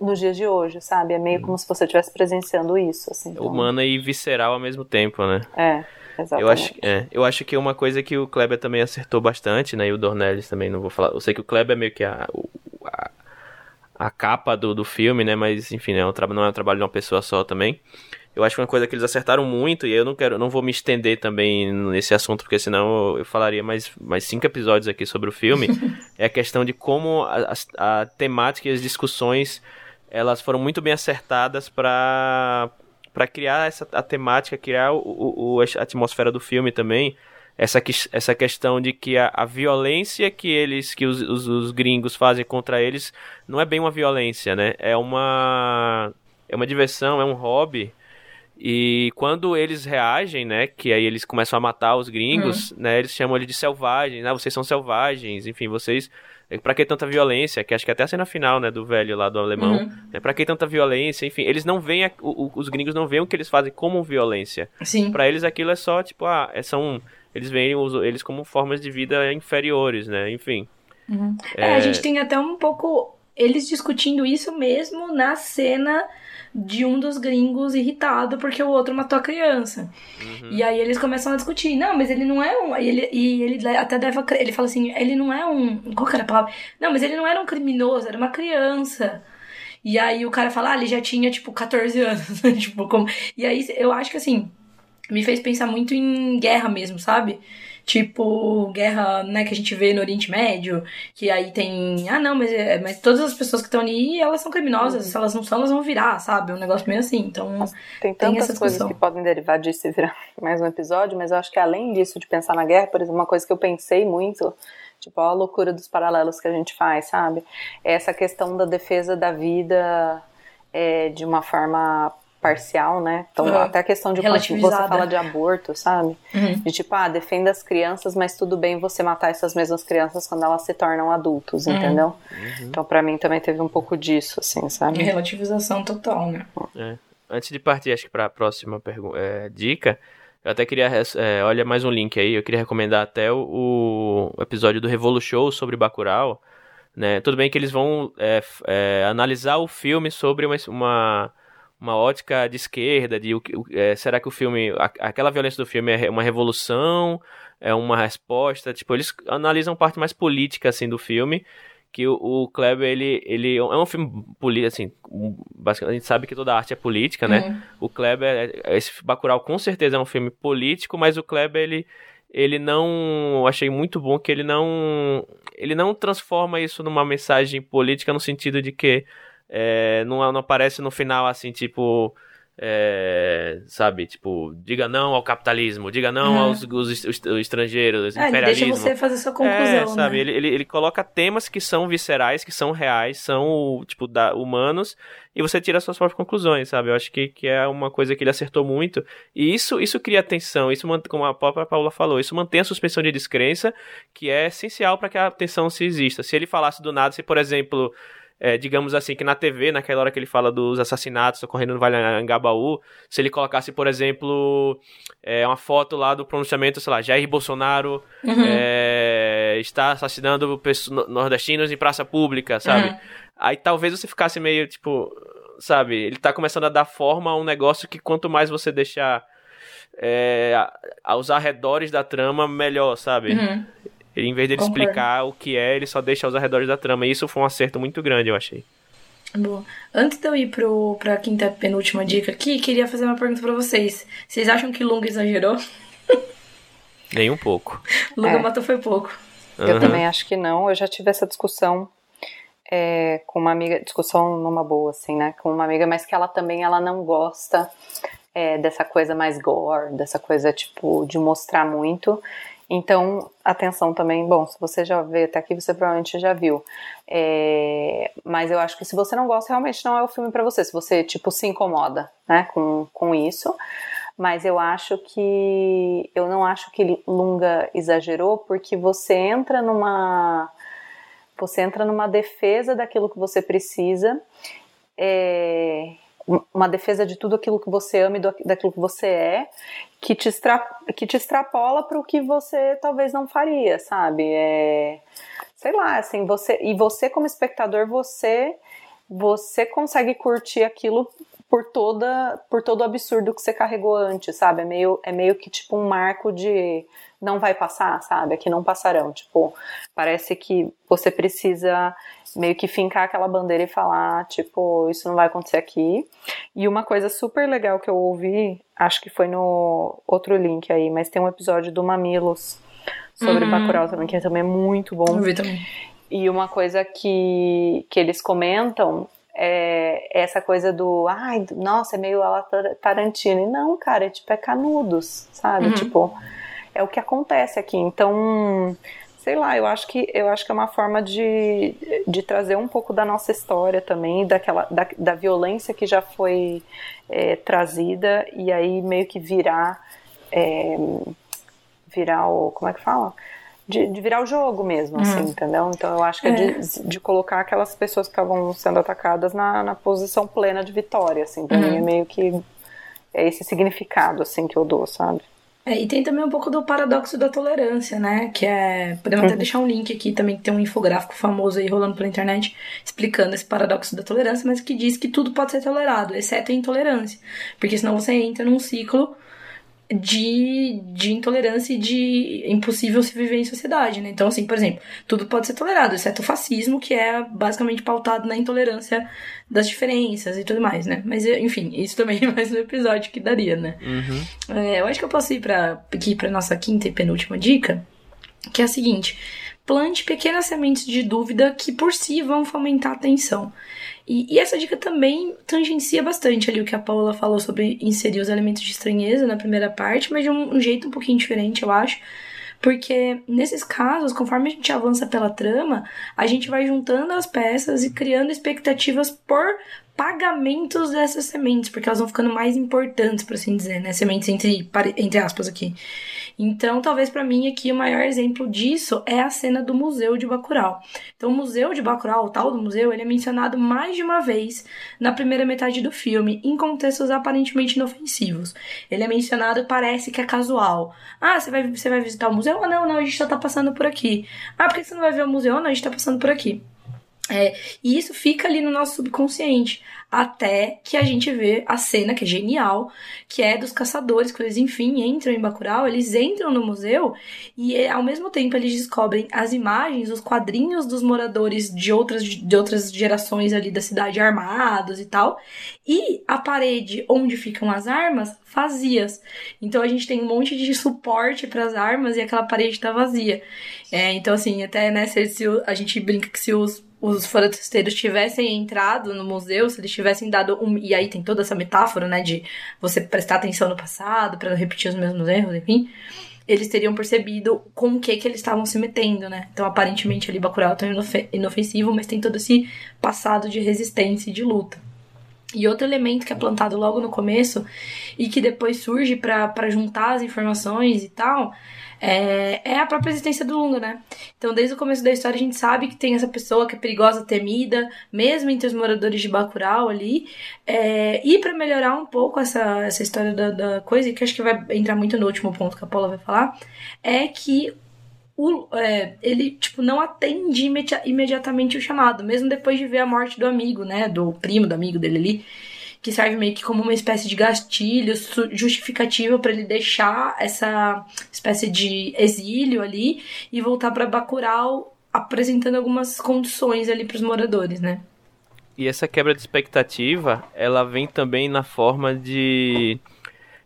nos dias de hoje, sabe? É meio como se você estivesse presenciando isso, assim. Então... Humana e visceral ao mesmo tempo, né? É, exatamente. Eu acho, é, eu acho que uma coisa que o Kleber também acertou bastante, né? E o Dornelles também, não vou falar. Eu sei que o Kleber é meio que a, a, a capa do, do filme, né? Mas, enfim, né, é não é um trabalho de uma pessoa só também. Eu acho que uma coisa que eles acertaram muito, e eu não quero, não vou me estender também nesse assunto, porque senão eu falaria mais, mais cinco episódios aqui sobre o filme, (laughs) é a questão de como a, a, a temática e as discussões elas foram muito bem acertadas para para criar essa a temática, criar o, o, a atmosfera do filme também. Essa, essa questão de que a, a violência que eles que os, os, os, gringos fazem contra eles não é bem uma violência, né? É uma é uma diversão, é um hobby e quando eles reagem, né, que aí eles começam a matar os gringos, uhum. né, eles chamam ele de selvagens, né, vocês são selvagens, enfim, vocês Pra que tanta violência? Que acho que até a cena final, né, do velho lá do alemão. Uhum. Né, pra que tanta violência? Enfim, eles não veem, a, o, os gringos não veem o que eles fazem como violência. Sim. Pra eles aquilo é só, tipo, ah, é, são. Eles veem os, eles como formas de vida inferiores, né? Enfim. Uhum. É... é, a gente tem até um pouco. Eles discutindo isso mesmo na cena de um dos gringos irritado porque o outro matou a criança. Uhum. E aí eles começam a discutir. Não, mas ele não é um. E ele, e ele até deve. Ele fala assim: ele não é um. Qual que era a palavra? Não, mas ele não era um criminoso, era uma criança. E aí o cara fala, ah, ele já tinha, tipo, 14 anos. (laughs) tipo, como... E aí eu acho que assim, me fez pensar muito em guerra mesmo, sabe? Tipo guerra, né, que a gente vê no Oriente Médio, que aí tem, ah, não, mas, é, mas todas as pessoas que estão ali, elas são criminosas, uhum. se elas não são, elas vão virar, sabe? Um negócio meio assim. Então, tem tantas tem coisas que podem derivar disso e virar mais um episódio, mas eu acho que além disso de pensar na guerra, por exemplo, uma coisa que eu pensei muito, tipo, a loucura dos paralelos que a gente faz, sabe? É essa questão da defesa da vida é, de uma forma parcial, né? Então, uhum. até a questão de quando você fala de aborto, sabe? Uhum. De tipo, ah, defenda as crianças, mas tudo bem você matar essas mesmas crianças quando elas se tornam adultos, uhum. entendeu? Uhum. Então, para mim também teve um pouco disso, assim, sabe? Relativização total, né? É. Antes de partir, acho que para a próxima é, dica, eu até queria. É, olha mais um link aí. Eu queria recomendar até o, o episódio do Revolu Show sobre Bacurau. Né? Tudo bem que eles vão é, é, analisar o filme sobre uma, uma uma ótica de esquerda, de é, será que o filme, aquela violência do filme é uma revolução é uma resposta. Tipo, eles analisam parte mais política, assim, do filme. Que o, o Kleber, ele, ele é um filme político, assim, basicamente a gente sabe que toda arte é política, né? Uhum. O Kleber, esse Bacurau com certeza é um filme político, mas o Kleber, ele, ele não, achei muito bom que ele não, ele não transforma isso numa mensagem política no sentido de que é, não, não aparece no final assim, tipo, é, sabe, tipo, diga não ao capitalismo, diga não Uhum. aos os, os- os estrangeiros, É, imperialismo. deixa você fazer sua conclusão, É, sabe, né? ele, ele, ele coloca temas que são viscerais, que são reais, são, tipo, da, humanos, e você tira suas próprias conclusões, sabe? Eu acho que, que é uma coisa que ele acertou muito. E isso, isso cria tensão, isso, como a própria Paula falou, isso mantém a suspensão de descrença, que é essencial para que a tensão se exista. Se ele falasse do nada, se, por exemplo, é, digamos assim, que na TV, naquela hora que ele fala dos assassinatos ocorrendo no Vale Angabaú, se ele colocasse, por exemplo, é, uma foto lá do pronunciamento, sei lá, Jair Bolsonaro Uhum. é, está assassinando nordestinos em praça pública, sabe? Uhum. Aí talvez você ficasse meio, tipo, sabe, ele tá começando a dar forma a um negócio que quanto mais você deixar é, aos arredores da trama, melhor, sabe? Uhum. Ele, em vez dele Concordo. explicar o que é, ele só deixa aos arredores da trama. E isso foi um acerto muito grande, eu achei. Boa. Antes de eu ir pro, pra quinta penúltima dica aqui, queria fazer uma pergunta pra vocês. Vocês acham que Lunga exagerou? (laughs) Nem um pouco. Lunga É. matou foi pouco. Eu Aham. também acho que não. Eu já tive essa discussão é, com uma amiga, discussão numa boa, assim, né? Com uma amiga, mas que ela também ela não gosta é, dessa coisa mais gore, dessa coisa tipo de mostrar muito. Então, atenção também, bom, se você já veio até aqui, você provavelmente já viu. É, mas eu acho que se você não gosta, realmente não é o filme pra você. Se você, tipo, se incomoda, né, com, com isso. Mas eu acho que. Eu não acho que Lunga exagerou, porque você entra numa. Você entra numa defesa daquilo que você precisa. é, uma defesa de tudo aquilo que você ama e do- daquilo que você é, que te, extra, que te extrapola para o que você talvez não faria, sabe? É, sei lá, assim, você e você como espectador, você você consegue curtir aquilo por toda por todo o absurdo que você carregou antes, sabe? É meio é meio que tipo um marco de não vai passar, sabe? Aqui não passarão, tipo, parece que você precisa meio que fincar aquela bandeira e falar, tipo, isso não vai acontecer aqui. E uma coisa super legal que eu ouvi, acho que foi no outro link aí, mas tem um episódio do Mamilos sobre Uhum. Bacurau também, que também é muito bom. Eu vi também. E uma coisa que, que eles comentam é essa coisa do, ai, nossa, é meio a la Tar- Tarantino. E não, cara, é tipo, é canudos, sabe? Uhum. Tipo, é o que acontece aqui. Então, sei lá, eu acho que eu acho que é uma forma de, de trazer um pouco da nossa história também, daquela, da, da violência que já foi é, trazida, e aí meio que virar. é, virar o. Como é que fala? De, de virar o jogo mesmo, assim, entendeu? Então eu acho que é, É. de, de colocar aquelas pessoas que estavam sendo atacadas na, na posição plena de vitória, assim, pra Uhum. mim é meio que é esse significado, assim, que eu dou, sabe? É, e tem também um pouco do paradoxo da tolerância, né? Que é. Podemos até deixar um link aqui também, que tem um infográfico famoso aí rolando pela internet, explicando esse paradoxo da tolerância, mas que diz que tudo pode ser tolerado, exceto a intolerância. Porque senão você entra num ciclo de, de intolerância e de impossível se viver em sociedade, né? Então, assim, por exemplo, tudo pode ser tolerado, exceto o fascismo, que é basicamente pautado na intolerância das diferenças e tudo mais, né? Mas, enfim, isso também é mais um episódio que daria, né? Uhum. É, eu acho que eu posso ir pra, aqui para nossa quinta e penúltima dica, que é a seguinte: plante pequenas sementes de dúvida que por si vão fomentar a atenção. E, e essa dica também tangencia bastante ali o que a Paula falou sobre inserir os elementos de estranheza na primeira parte, mas de um, um jeito um pouquinho diferente, eu acho. Porque nesses casos, conforme a gente avança pela trama, a gente vai juntando as peças e criando expectativas por pagamentos dessas sementes, porque elas vão ficando mais importantes, por assim dizer, né? Sementes entre, entre aspas aqui. Então, talvez pra mim aqui o maior exemplo disso é a cena do Museu de Bacurau. Então, o Museu de Bacurau, o tal do museu, ele é mencionado mais de uma vez na primeira metade do filme, em contextos aparentemente inofensivos. Ele é mencionado, parece que é casual. Ah, você vai, você vai visitar o museu? Ah, não, não, a gente só tá passando por aqui. Ah, por que você não vai ver o museu? Não, a gente tá passando por aqui. É, e isso fica ali no nosso subconsciente. Até que a gente vê a cena que é genial, que é dos caçadores, que eles, enfim, entram em Bacurau, eles entram no museu e ao mesmo tempo eles descobrem as imagens, os quadrinhos dos moradores de outras, de outras gerações ali da cidade armados e tal, e a parede onde ficam as armas vazias. Então a gente tem um monte de suporte para as armas e aquela parede tá vazia. É, então, assim, até né, se, se a gente brinca que se os os forasteiros tivessem entrado no museu, se eles tivessem dado um. E aí tem toda essa metáfora, né, de você prestar atenção no passado para não repetir os mesmos erros, enfim. Eles teriam percebido com o que que eles estavam se metendo, né? Então, aparentemente, ali Bacurau tão inofensivo, mas tem todo esse passado de resistência e de luta. E outro elemento que é plantado logo no começo e que depois surge para juntar as informações e tal é, é a própria existência do Lunga, né? Então, desde o começo da história, a gente sabe que tem essa pessoa que é perigosa, temida, mesmo entre os moradores de Bacurau ali. É, e para melhorar um pouco essa, essa história da, da coisa, que acho que vai entrar muito no último ponto que a Paula vai falar, é que o, é, ele, tipo, não atende imedi imediatamente o chamado, mesmo depois de ver a morte do amigo, né? Do primo do amigo dele ali que serve meio que como uma espécie de gastilho justificativa para ele deixar essa espécie de exílio ali e voltar para Bacurau apresentando algumas condições ali para os moradores, né? E essa quebra de expectativa, ela vem também na forma de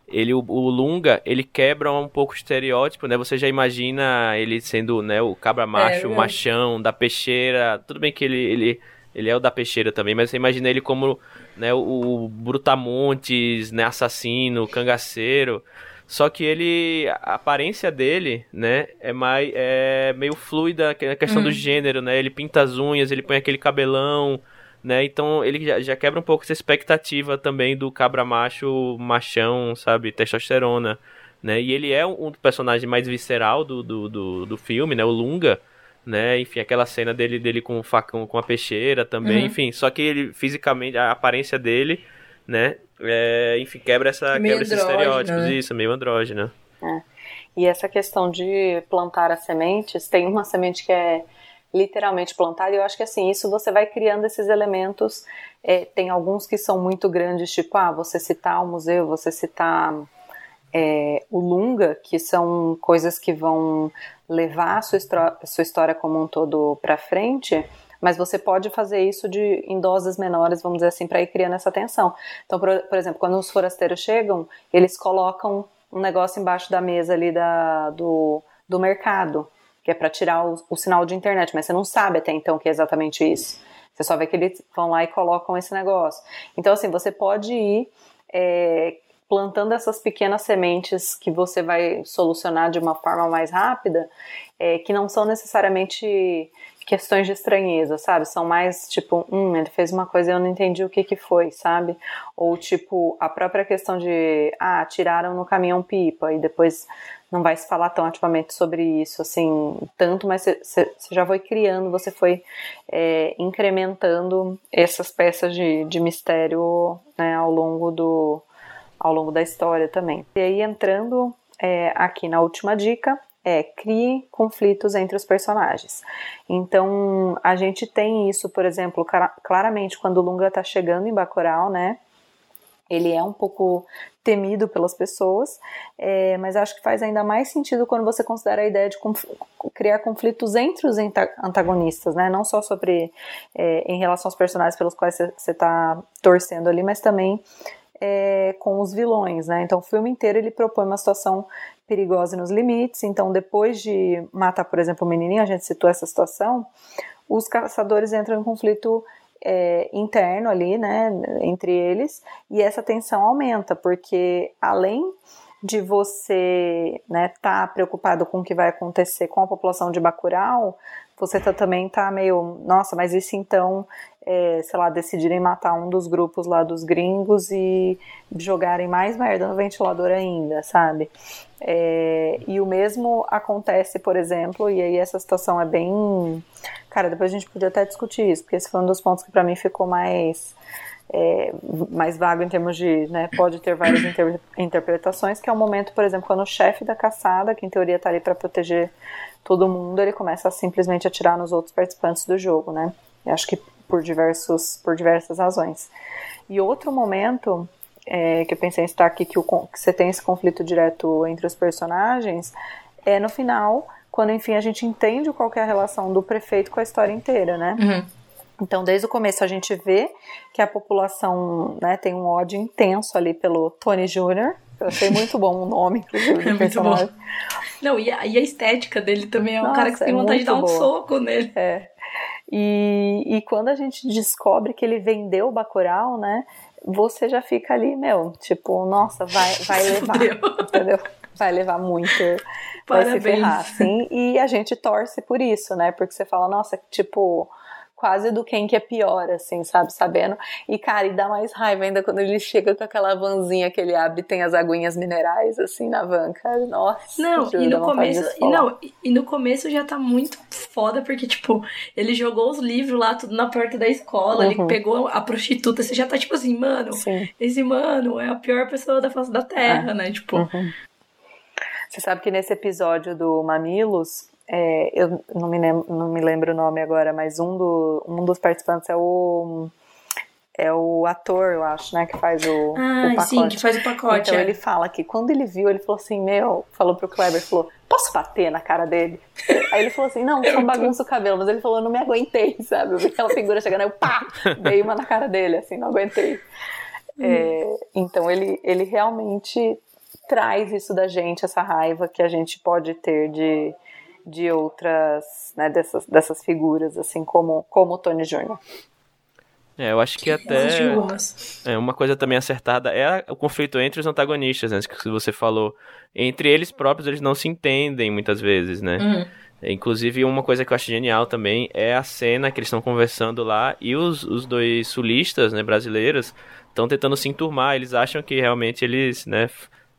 ele o, o, Lunga, ele quebra um pouco o estereótipo, né? Você já imagina ele sendo, né, o cabra macho, é, o machão da peixeira. Tudo bem que ele, ele ele é o da peixeira também, mas você imagina ele como né, o, Brutamontes, né, assassino, cangaceiro. Só que ele, a aparência dele, né, é mais é meio fluida, a questão hum. do gênero, né? Ele pinta as unhas, ele põe aquele cabelão, né? Então ele já, já quebra um pouco essa expectativa também do cabra macho, machão, sabe, testosterona, né? E ele é um, um personagem mais visceral do, do, do, do filme, né? O Lunga, né? Enfim, aquela cena dele, dele com o facão, com a peixeira também, uhum. enfim. Só que ele, fisicamente, a aparência dele, né? É, enfim, quebra, essa, quebra esses estereótipos, né? isso, meio andrógeno. É. E essa questão de plantar as sementes, tem uma semente que é literalmente plantada, e eu acho que assim, isso você vai criando esses elementos. É, tem alguns que são muito grandes, tipo, ah, você citar o museu, você citar é, o Lunga, que são coisas que vão levar a sua, sua história como um todo para frente, mas você pode fazer isso de, em doses menores, vamos dizer assim, para ir criando essa tensão. Então, por, por, exemplo, quando os forasteiros chegam, eles colocam um negócio embaixo da mesa ali da, do, do mercado, que é para tirar o, o, sinal de internet, mas você não sabe até então que é exatamente isso. Você só vê que eles vão lá e colocam esse negócio. Então, assim, você pode ir é, plantando essas pequenas sementes que você vai solucionar de uma forma mais rápida, é, que não são necessariamente questões de estranheza, sabe? São mais tipo, hum, ele fez uma coisa e eu não entendi o que que foi, sabe? Ou tipo, a própria questão de, ah, tiraram no caminhão pipa e depois não vai se falar tão ativamente sobre isso, assim, tanto, mas você já foi criando, você foi é, incrementando essas peças de, de mistério né, ao longo do, ao longo da história também. E aí, entrando é, aqui na última dica, é crie conflitos entre os personagens. Então, a gente tem isso, por exemplo, claramente quando o Lunga tá chegando em Bacurau, né? Ele é um pouco temido pelas pessoas, é, mas acho que faz ainda mais sentido quando você considera a ideia de conf criar conflitos entre os antagonistas, né? Não só sobre é, em relação aos personagens pelos quais você está torcendo ali, mas também é, com os vilões, né? Então o filme inteiro ele propõe uma situação perigosa nos limites. Então depois de matar, por exemplo, o menininho, a gente citou essa situação, os caçadores entram em conflito é, interno ali, né, entre eles, e essa tensão aumenta porque além de você né, tá preocupado com o que vai acontecer com a população de Bacurau, você tá, também tá meio, nossa, mas se então, é, sei lá, decidirem matar um dos grupos lá dos gringos e jogarem mais merda no ventilador ainda, sabe? É, e o mesmo acontece, por exemplo, e aí essa situação é bem. Cara, depois a gente podia até discutir isso, porque esse foi um dos pontos que para mim ficou mais. É, mais vago em termos de, né, pode ter várias inter interpretações, que é o momento, por exemplo, quando o chefe da caçada, que em teoria está ali para proteger todo mundo, ele começa a simplesmente atirar nos outros participantes do jogo, né? Eu acho que por, diversos, por diversas razões. E outro momento é, que eu pensei em estar aqui, que, o, que você tem esse conflito direto entre os personagens, é no final, quando enfim a gente entende qual é a relação do prefeito com a história inteira, né? Uhum. Então, desde o começo a gente vê que a população né, tem um ódio intenso ali pelo Tony Jr., eu achei muito bom o nome, inclusive, (laughs) É muito bom. Não, e a, e a estética dele também é um Nossa, cara que você tem é vontade de dar um boa. soco nele. É. E, e quando a gente descobre que ele vendeu o Bacurau, né? Você já fica ali, meu, tipo, nossa, vai, vai (laughs) levar, entendeu? Vai levar muito, vai se Parabéns. ferrar, assim. E a gente torce por isso, né? Porque você fala, nossa, tipo, quase do quem que é pior, assim, sabe? Sabendo. E, cara, e dá mais raiva ainda quando ele chega com aquela vanzinha que ele abre e tem as aguinhas minerais, assim, na van, cara. Nossa, Não, juro, e no começo. E, não, e- no começo já tá muito foda, porque, tipo, ele jogou os livros lá, tudo na porta da escola, ele Uhum. pegou a prostituta, você já tá tipo assim, mano, Sim. esse mano é a pior pessoa da face da terra, né? Tipo, Uhum. Você sabe que nesse episódio do Mamilos, é, eu não me, lembro, não me lembro o nome agora, mas um, do, um dos participantes é o é o ator, eu acho, né, que faz o, o ah, pacote. sim, que faz o pacote. Então é. ele fala que quando ele viu, ele falou assim, meu, falou pro Kleber, falou, posso bater na cara dele? Aí ele falou assim, não, só (laughs) bagunça o cabelo, mas ele falou, eu não me aguentei, (laughs) sabe? Eu vi aquela figura chegando, aí eu pá, dei uma na cara dele, assim, não aguentei. É, então ele, ele realmente traz isso da gente, essa raiva que a gente pode ter de, de outras, né, dessas, dessas figuras, assim, como, como o Tony Jr. É, eu acho que Existe até é, uma coisa também acertada é o conflito entre os antagonistas, né? Que você falou. Entre eles próprios, eles não se entendem muitas vezes, né? Uhum. Inclusive, uma coisa que eu acho genial também é a cena que eles estão conversando lá e os, os dois sulistas, né, brasileiros, estão tentando se enturmar. Eles acham que realmente eles, né,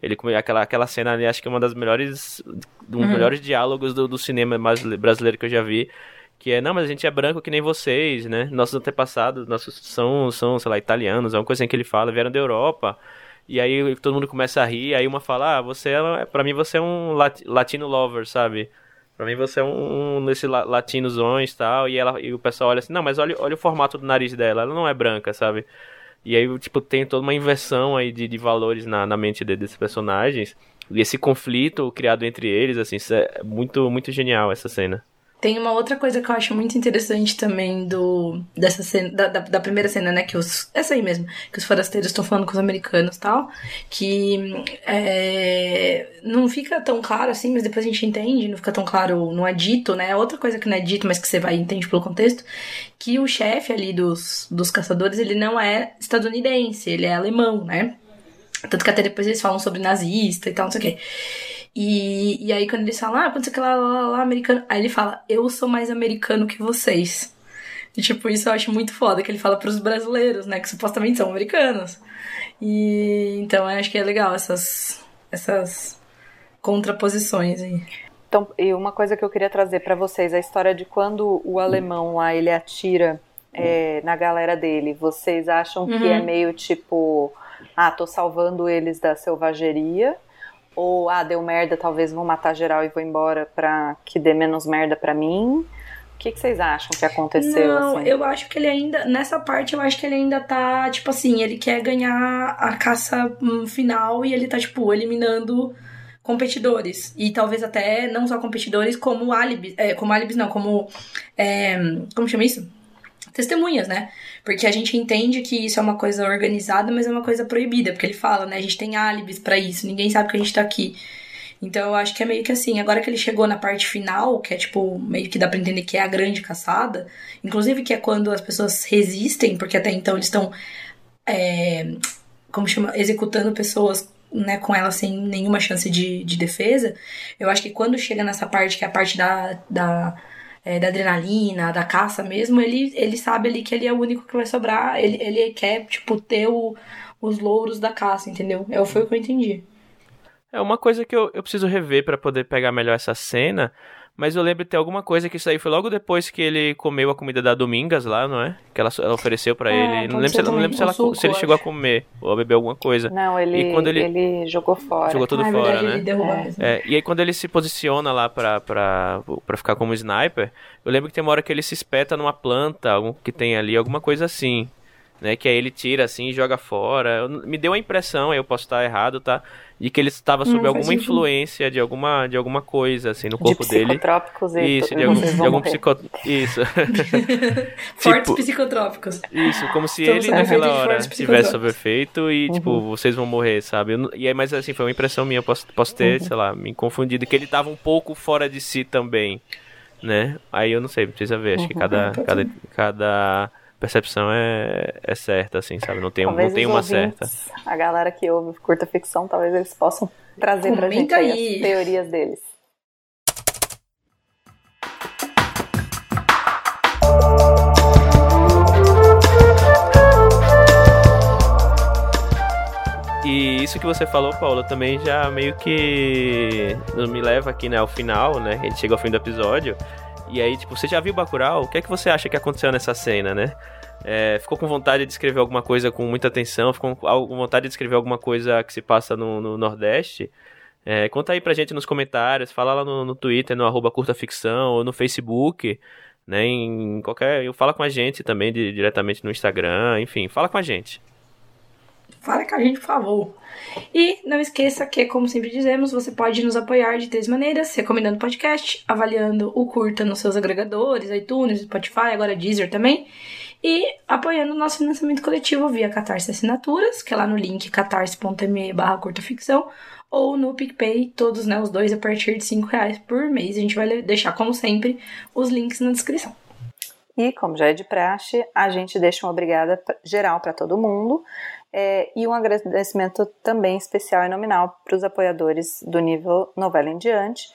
ele, aquela, aquela cena ali, acho que é uma das melhores, um dos Uhum. melhores diálogos do, do cinema brasile- brasileiro que eu já vi. Que é, não, mas a gente é branco que nem vocês, né? Nossos antepassados, nossos são, são, sei lá, italianos, é uma coisa assim que ele fala, vieram da Europa. E aí todo mundo começa a rir, aí uma fala, ah, você é, pra mim você é um lat- latino lover, sabe? Pra mim você é um, um desses la- latinozões e tal, e, ela, e o pessoal olha assim, não, mas olha, olha o formato do nariz dela, ela não é branca, sabe? E aí, tipo, tem toda uma inversão aí de, de valores na, na mente de- desses personagens. E esse conflito criado entre eles, assim, é muito, muito genial essa cena. Tem uma outra coisa que eu acho muito interessante também do dessa cena, da, da, da primeira cena, né, que os essa aí mesmo, que os forasteiros estão falando com os americanos e tal, que é, não fica tão claro assim, mas depois a gente entende, não fica tão claro, não é dito, né? Outra coisa que não é dito, mas que você vai entende pelo contexto, que o chefe ali dos, dos caçadores, ele não é estadunidense, ele é alemão, né? Tanto que até depois eles falam sobre nazista e tal, não sei o quê. E, e aí quando eles falam, ah, você quer lá, lá, lá, americano. Aí ele fala, eu sou mais americano que vocês. E tipo, isso eu acho muito foda, que ele fala pros brasileiros, né, que supostamente são americanos. E então eu acho que é legal essas, essas contraposições aí. Então, e uma coisa que eu queria trazer pra vocês, a história de quando o alemão lá, ele atira é, na galera dele, vocês acham que Uhum. é meio tipo, ah, tô salvando eles da selvageria, ou, ah, deu merda, talvez vou matar geral e vou embora pra que dê menos merda pra mim? O que, que vocês acham que aconteceu, Não, assim? eu acho que ele ainda. Nessa parte, eu acho que ele ainda tá, tipo assim, ele quer ganhar a caça hum, final e ele tá, tipo, eliminando competidores. E talvez até não só competidores, como álibis. É, como álibis, não, como. é, como chama isso? Testemunhas, né? Porque a gente entende que isso é uma coisa organizada, mas é uma coisa proibida. Porque ele fala, né? A gente tem álibis pra isso, ninguém sabe que a gente tá aqui. Então eu acho que é meio que assim, agora que ele chegou na parte final, que é tipo, meio que dá pra entender que é a grande caçada, inclusive que é quando as pessoas resistem, porque até então eles estão, é, como chama, executando pessoas, né, com elas sem nenhuma chance de, de defesa, eu acho que quando chega nessa parte, que é a parte da, da, é, da adrenalina, da caça mesmo, ele, ele sabe ali que ele é o único que vai sobrar, ele, ele quer, tipo, ter o, os louros da caça, entendeu? É, foi o que eu entendi. É uma coisa que eu, eu preciso rever pra poder pegar melhor essa cena, Mas eu lembro de ter alguma coisa que isso aí foi logo depois que ele comeu a comida da Domingas lá, não é? Que ela, ela ofereceu pra É, ele. Não pode lembro, se, não lembro se, ela, suco, se ele eu chegou a acho. comer ou a beber alguma coisa. Não, ele, E quando ele- ele... jogou fora. Jogou tudo ah, é fora, né? É. É, e aí quando ele se posiciona lá pra, pra, pra ficar como sniper, eu lembro que tem uma hora que ele se espeta numa planta, algum que tem ali, alguma coisa assim. Né, que aí ele tira assim e joga fora. Eu- me deu a impressão, aí eu posso estar errado, tá? De que ele estava sob Não, faz alguma sentido. influência de alguma, de alguma coisa, assim, no De corpo dele. psicotrópicos e Isso, de algum, de algum psico... Isso. (laughs) (laughs) Fortes Tipo- psicotrópicos. Isso, como se Estamos ele naquela de hora psicotrópicos. sob efeito e, tipo, vocês vão morrer, sabe? Eu E aí, mas assim, foi uma impressão minha, eu posso, posso ter, sei lá, me confundido, que ele tava um pouco fora de si também, né? Aí eu não sei, precisa ver, acho que cada, cada, cada percepção é, é certa, assim, sabe? Não tem, Talvez não tem uma ouvintes, certa. A galera que ouve curta ficção, talvez eles possam trazer pra gente Comenta aí. as teorias deles. E isso que você falou, Paula, também já meio que me leva aqui, né, ao final, né? A gente chega ao fim do episódio. E aí, tipo, você já viu Bacurau? O que é que você acha que aconteceu nessa cena, né? É, ficou com vontade de escrever alguma coisa com muita atenção? Ficou com vontade de escrever alguma coisa que se passa no, no Nordeste? É, conta aí pra gente nos comentários, fala lá no, no Twitter, no arroba curta ficção, ou no Facebook, né? Em qualquer. Fala com a gente também de- diretamente no Instagram, enfim, fala com a gente. Fala com a gente, por favor. E não esqueça que, como sempre dizemos, você pode nos apoiar de três maneiras: recomendando o podcast, avaliando o curta nos seus agregadores, iTunes, Spotify, agora Deezer também. E apoiando o nosso financiamento coletivo via Catarse Assinaturas, que é lá no link catarse.me barra curtaficção, ou no PicPay, todos né, os dois a partir de 5 reais por mês. A gente vai deixar, como sempre, os links na descrição. E, como já é de praxe, a gente deixa uma obrigada geral para todo mundo é, e um agradecimento também especial e nominal para os apoiadores do nível novela em diante.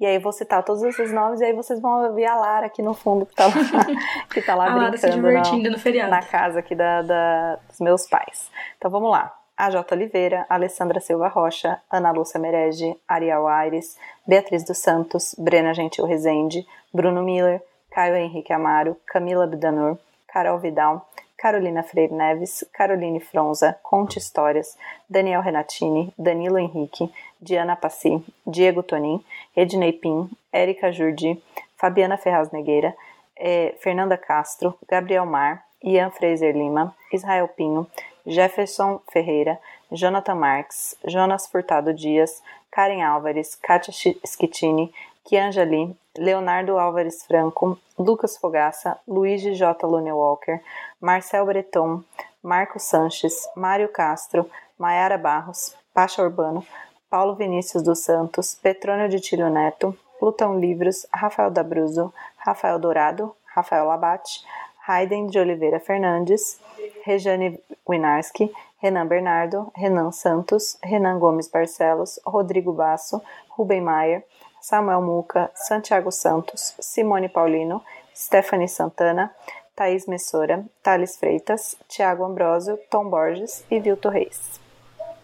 E aí vou citar todos esses nomes e aí vocês vão ouvir a Lara aqui no fundo que tá lá, (laughs) que tá lá a Lara se brincando divertindo na, no feriado. na casa aqui da, da- dos meus pais. Então vamos lá. A J. Oliveira, Alessandra Silva Rocha, Ana Lúcia Merege, Ariel Aires, Beatriz dos Santos, Brena Gentil Rezende, Bruno Miller, Caio Henrique Amaro, Camila Bidanur, Carol Vidal, Carolina Freire Neves, Caroline Fronza, Conte Histórias, Daniel Renatini, Danilo Henrique, Diana Passi, Diego Tonin, Ednei Pim, Érica Jurdi, Fabiana Ferraz Negueira, eh, Fernanda Castro, Gabriel Mar, Ian Fraser Lima, Israel Pinho, Jefferson Ferreira, Jonathan Marques, Jonas Furtado Dias, Karen Álvares, Kátia Chi- Schittini, Kianjali, Leonardo Álvares Franco, Lucas Fogaça, Luigi J. Lune Walker, Marcel Breton, Marcos Sanches, Mário Castro, Maiara Barros, Pacha Urbano, Paulo Vinícius dos Santos, Petrônio de Tílio Neto, Plutão Livros, Rafael Dabruzo, Rafael Dourado, Rafael Labate, Raiden de Oliveira Fernandes, Rejane Winarski, Renan Bernardo, Renan Santos, Renan Gomes Barcelos, Rodrigo Basso, Rubem Maier, Samuel Muca, Santiago Santos, Simone Paulino, Stephanie Santana, Thaís Messora, Thales Freitas, Tiago Ambrosio, Tom Borges e Vilto Reis.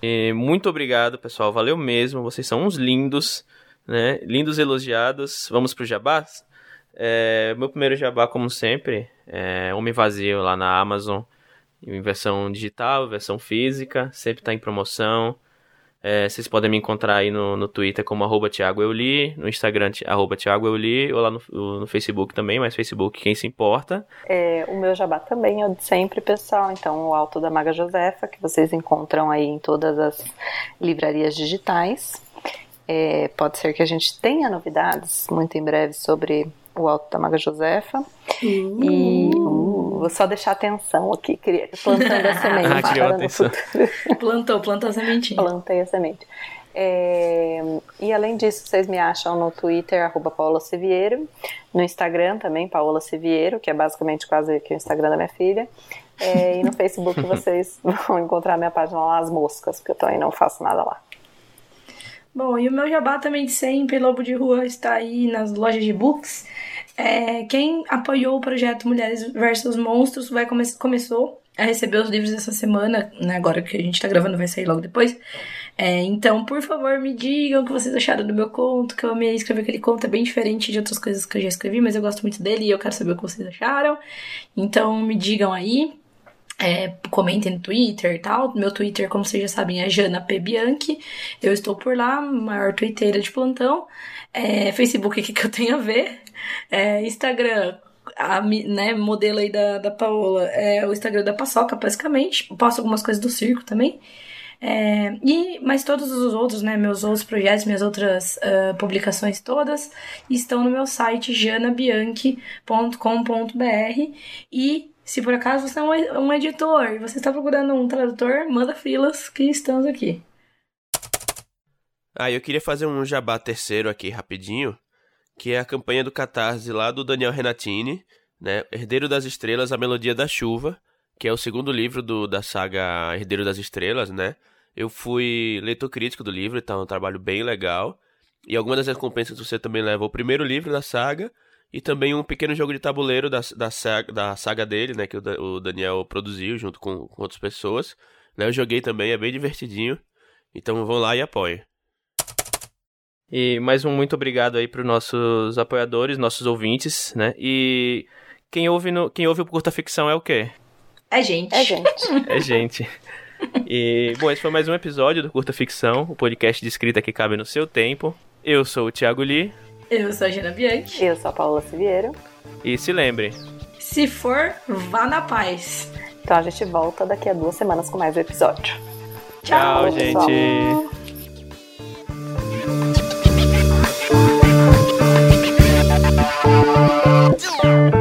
E muito obrigado, pessoal. Valeu mesmo. Vocês são uns lindos, né? Lindos elogiados. Vamos pro jabá? É, meu primeiro jabá, como sempre, é Homem Vazio lá na Amazon. Em versão digital, versão física. Sempre tá em promoção. É, vocês podem me encontrar aí no, no Twitter como arroba Thiago Euli, no Instagram arroba Thiago Euli, ou lá no, no Facebook também, mas Facebook quem se importa. É, o meu jabá também é o de sempre, pessoal. Então, o Alto da Maga Josefa, que vocês encontram aí em todas as livrarias digitais. É, pode ser que a gente tenha novidades muito em breve sobre o Alto da Maga Josefa. E uh, vou só deixar atenção aqui, queria- plantando a (laughs) semente Ah, criou atenção. (laughs) Plantou, plantou a sementinha. Plantei a semente. É, e além disso, vocês me acham no Twitter, arroba Paola Siviero, no Instagram também, Paola Siviero, que é basicamente quase que o Instagram da minha filha. É, e no Facebook (laughs) vocês vão encontrar minha página lá, As Moscas, porque eu também não faço nada lá. Bom, e o meu jabá também de sempre, Lobo de Rua, está aí nas lojas de books. É, quem apoiou o projeto Mulheres versus Monstros vai come começou a receber os livros essa semana, né, agora que a gente tá gravando vai sair logo depois. É, então, por favor, me digam o que vocês acharam do meu conto, que eu amei escrever aquele conto, é bem diferente de outras coisas que eu já escrevi, mas eu gosto muito dele e eu quero saber o que vocês acharam. Então, me digam aí. É, comentem no Twitter e tal. Meu Twitter, como vocês já sabem, é Jana P. Bianchi. Eu estou por lá, maior twitteira de plantão. É, Facebook, o que, que eu tenho a ver? É, Instagram, a né, modelo aí da, da Paola, é o Instagram da Paçoca, basicamente. Posto algumas coisas do circo também. É, e, mas todos os outros, né, meus outros projetos, minhas outras uh, publicações todas estão no meu site janabianchi.com.br e se por acaso você é um, editor e você está procurando um tradutor, manda filas que estamos aqui. Ah, eu queria fazer um jabá terceiro aqui rapidinho, que é a campanha do Catarse lá do Daniel Renatini, né? Herdeiro das Estrelas, A Melodia da Chuva, que é o segundo livro do, da saga Herdeiro das Estrelas, né? Eu fui leitor crítico do livro, então é um trabalho bem legal. E algumas das recompensas você também leva o primeiro livro da saga e também um pequeno jogo de tabuleiro da, da, saga, da saga dele, né, que o, o Daniel produziu junto com, com outras pessoas. Né, eu joguei também, é bem divertidinho. Então vão lá e apoiem. E mais um muito obrigado aí para os nossos apoiadores, nossos ouvintes, né? E quem ouve, no, quem ouve o Curta Ficção é o quê? É gente. É gente. (laughs) é gente. E, bom, esse foi mais um episódio do Curta Ficção, o podcast de escrita que cabe no seu tempo. Eu sou o Thiago Lee. Eu sou a Gina Bianchi. Eu sou a Paula Siviero. E se lembre: se for, vá na paz. Então a gente volta daqui a duas semanas com mais um episódio. Tchau, Tchau gente. Pessoal.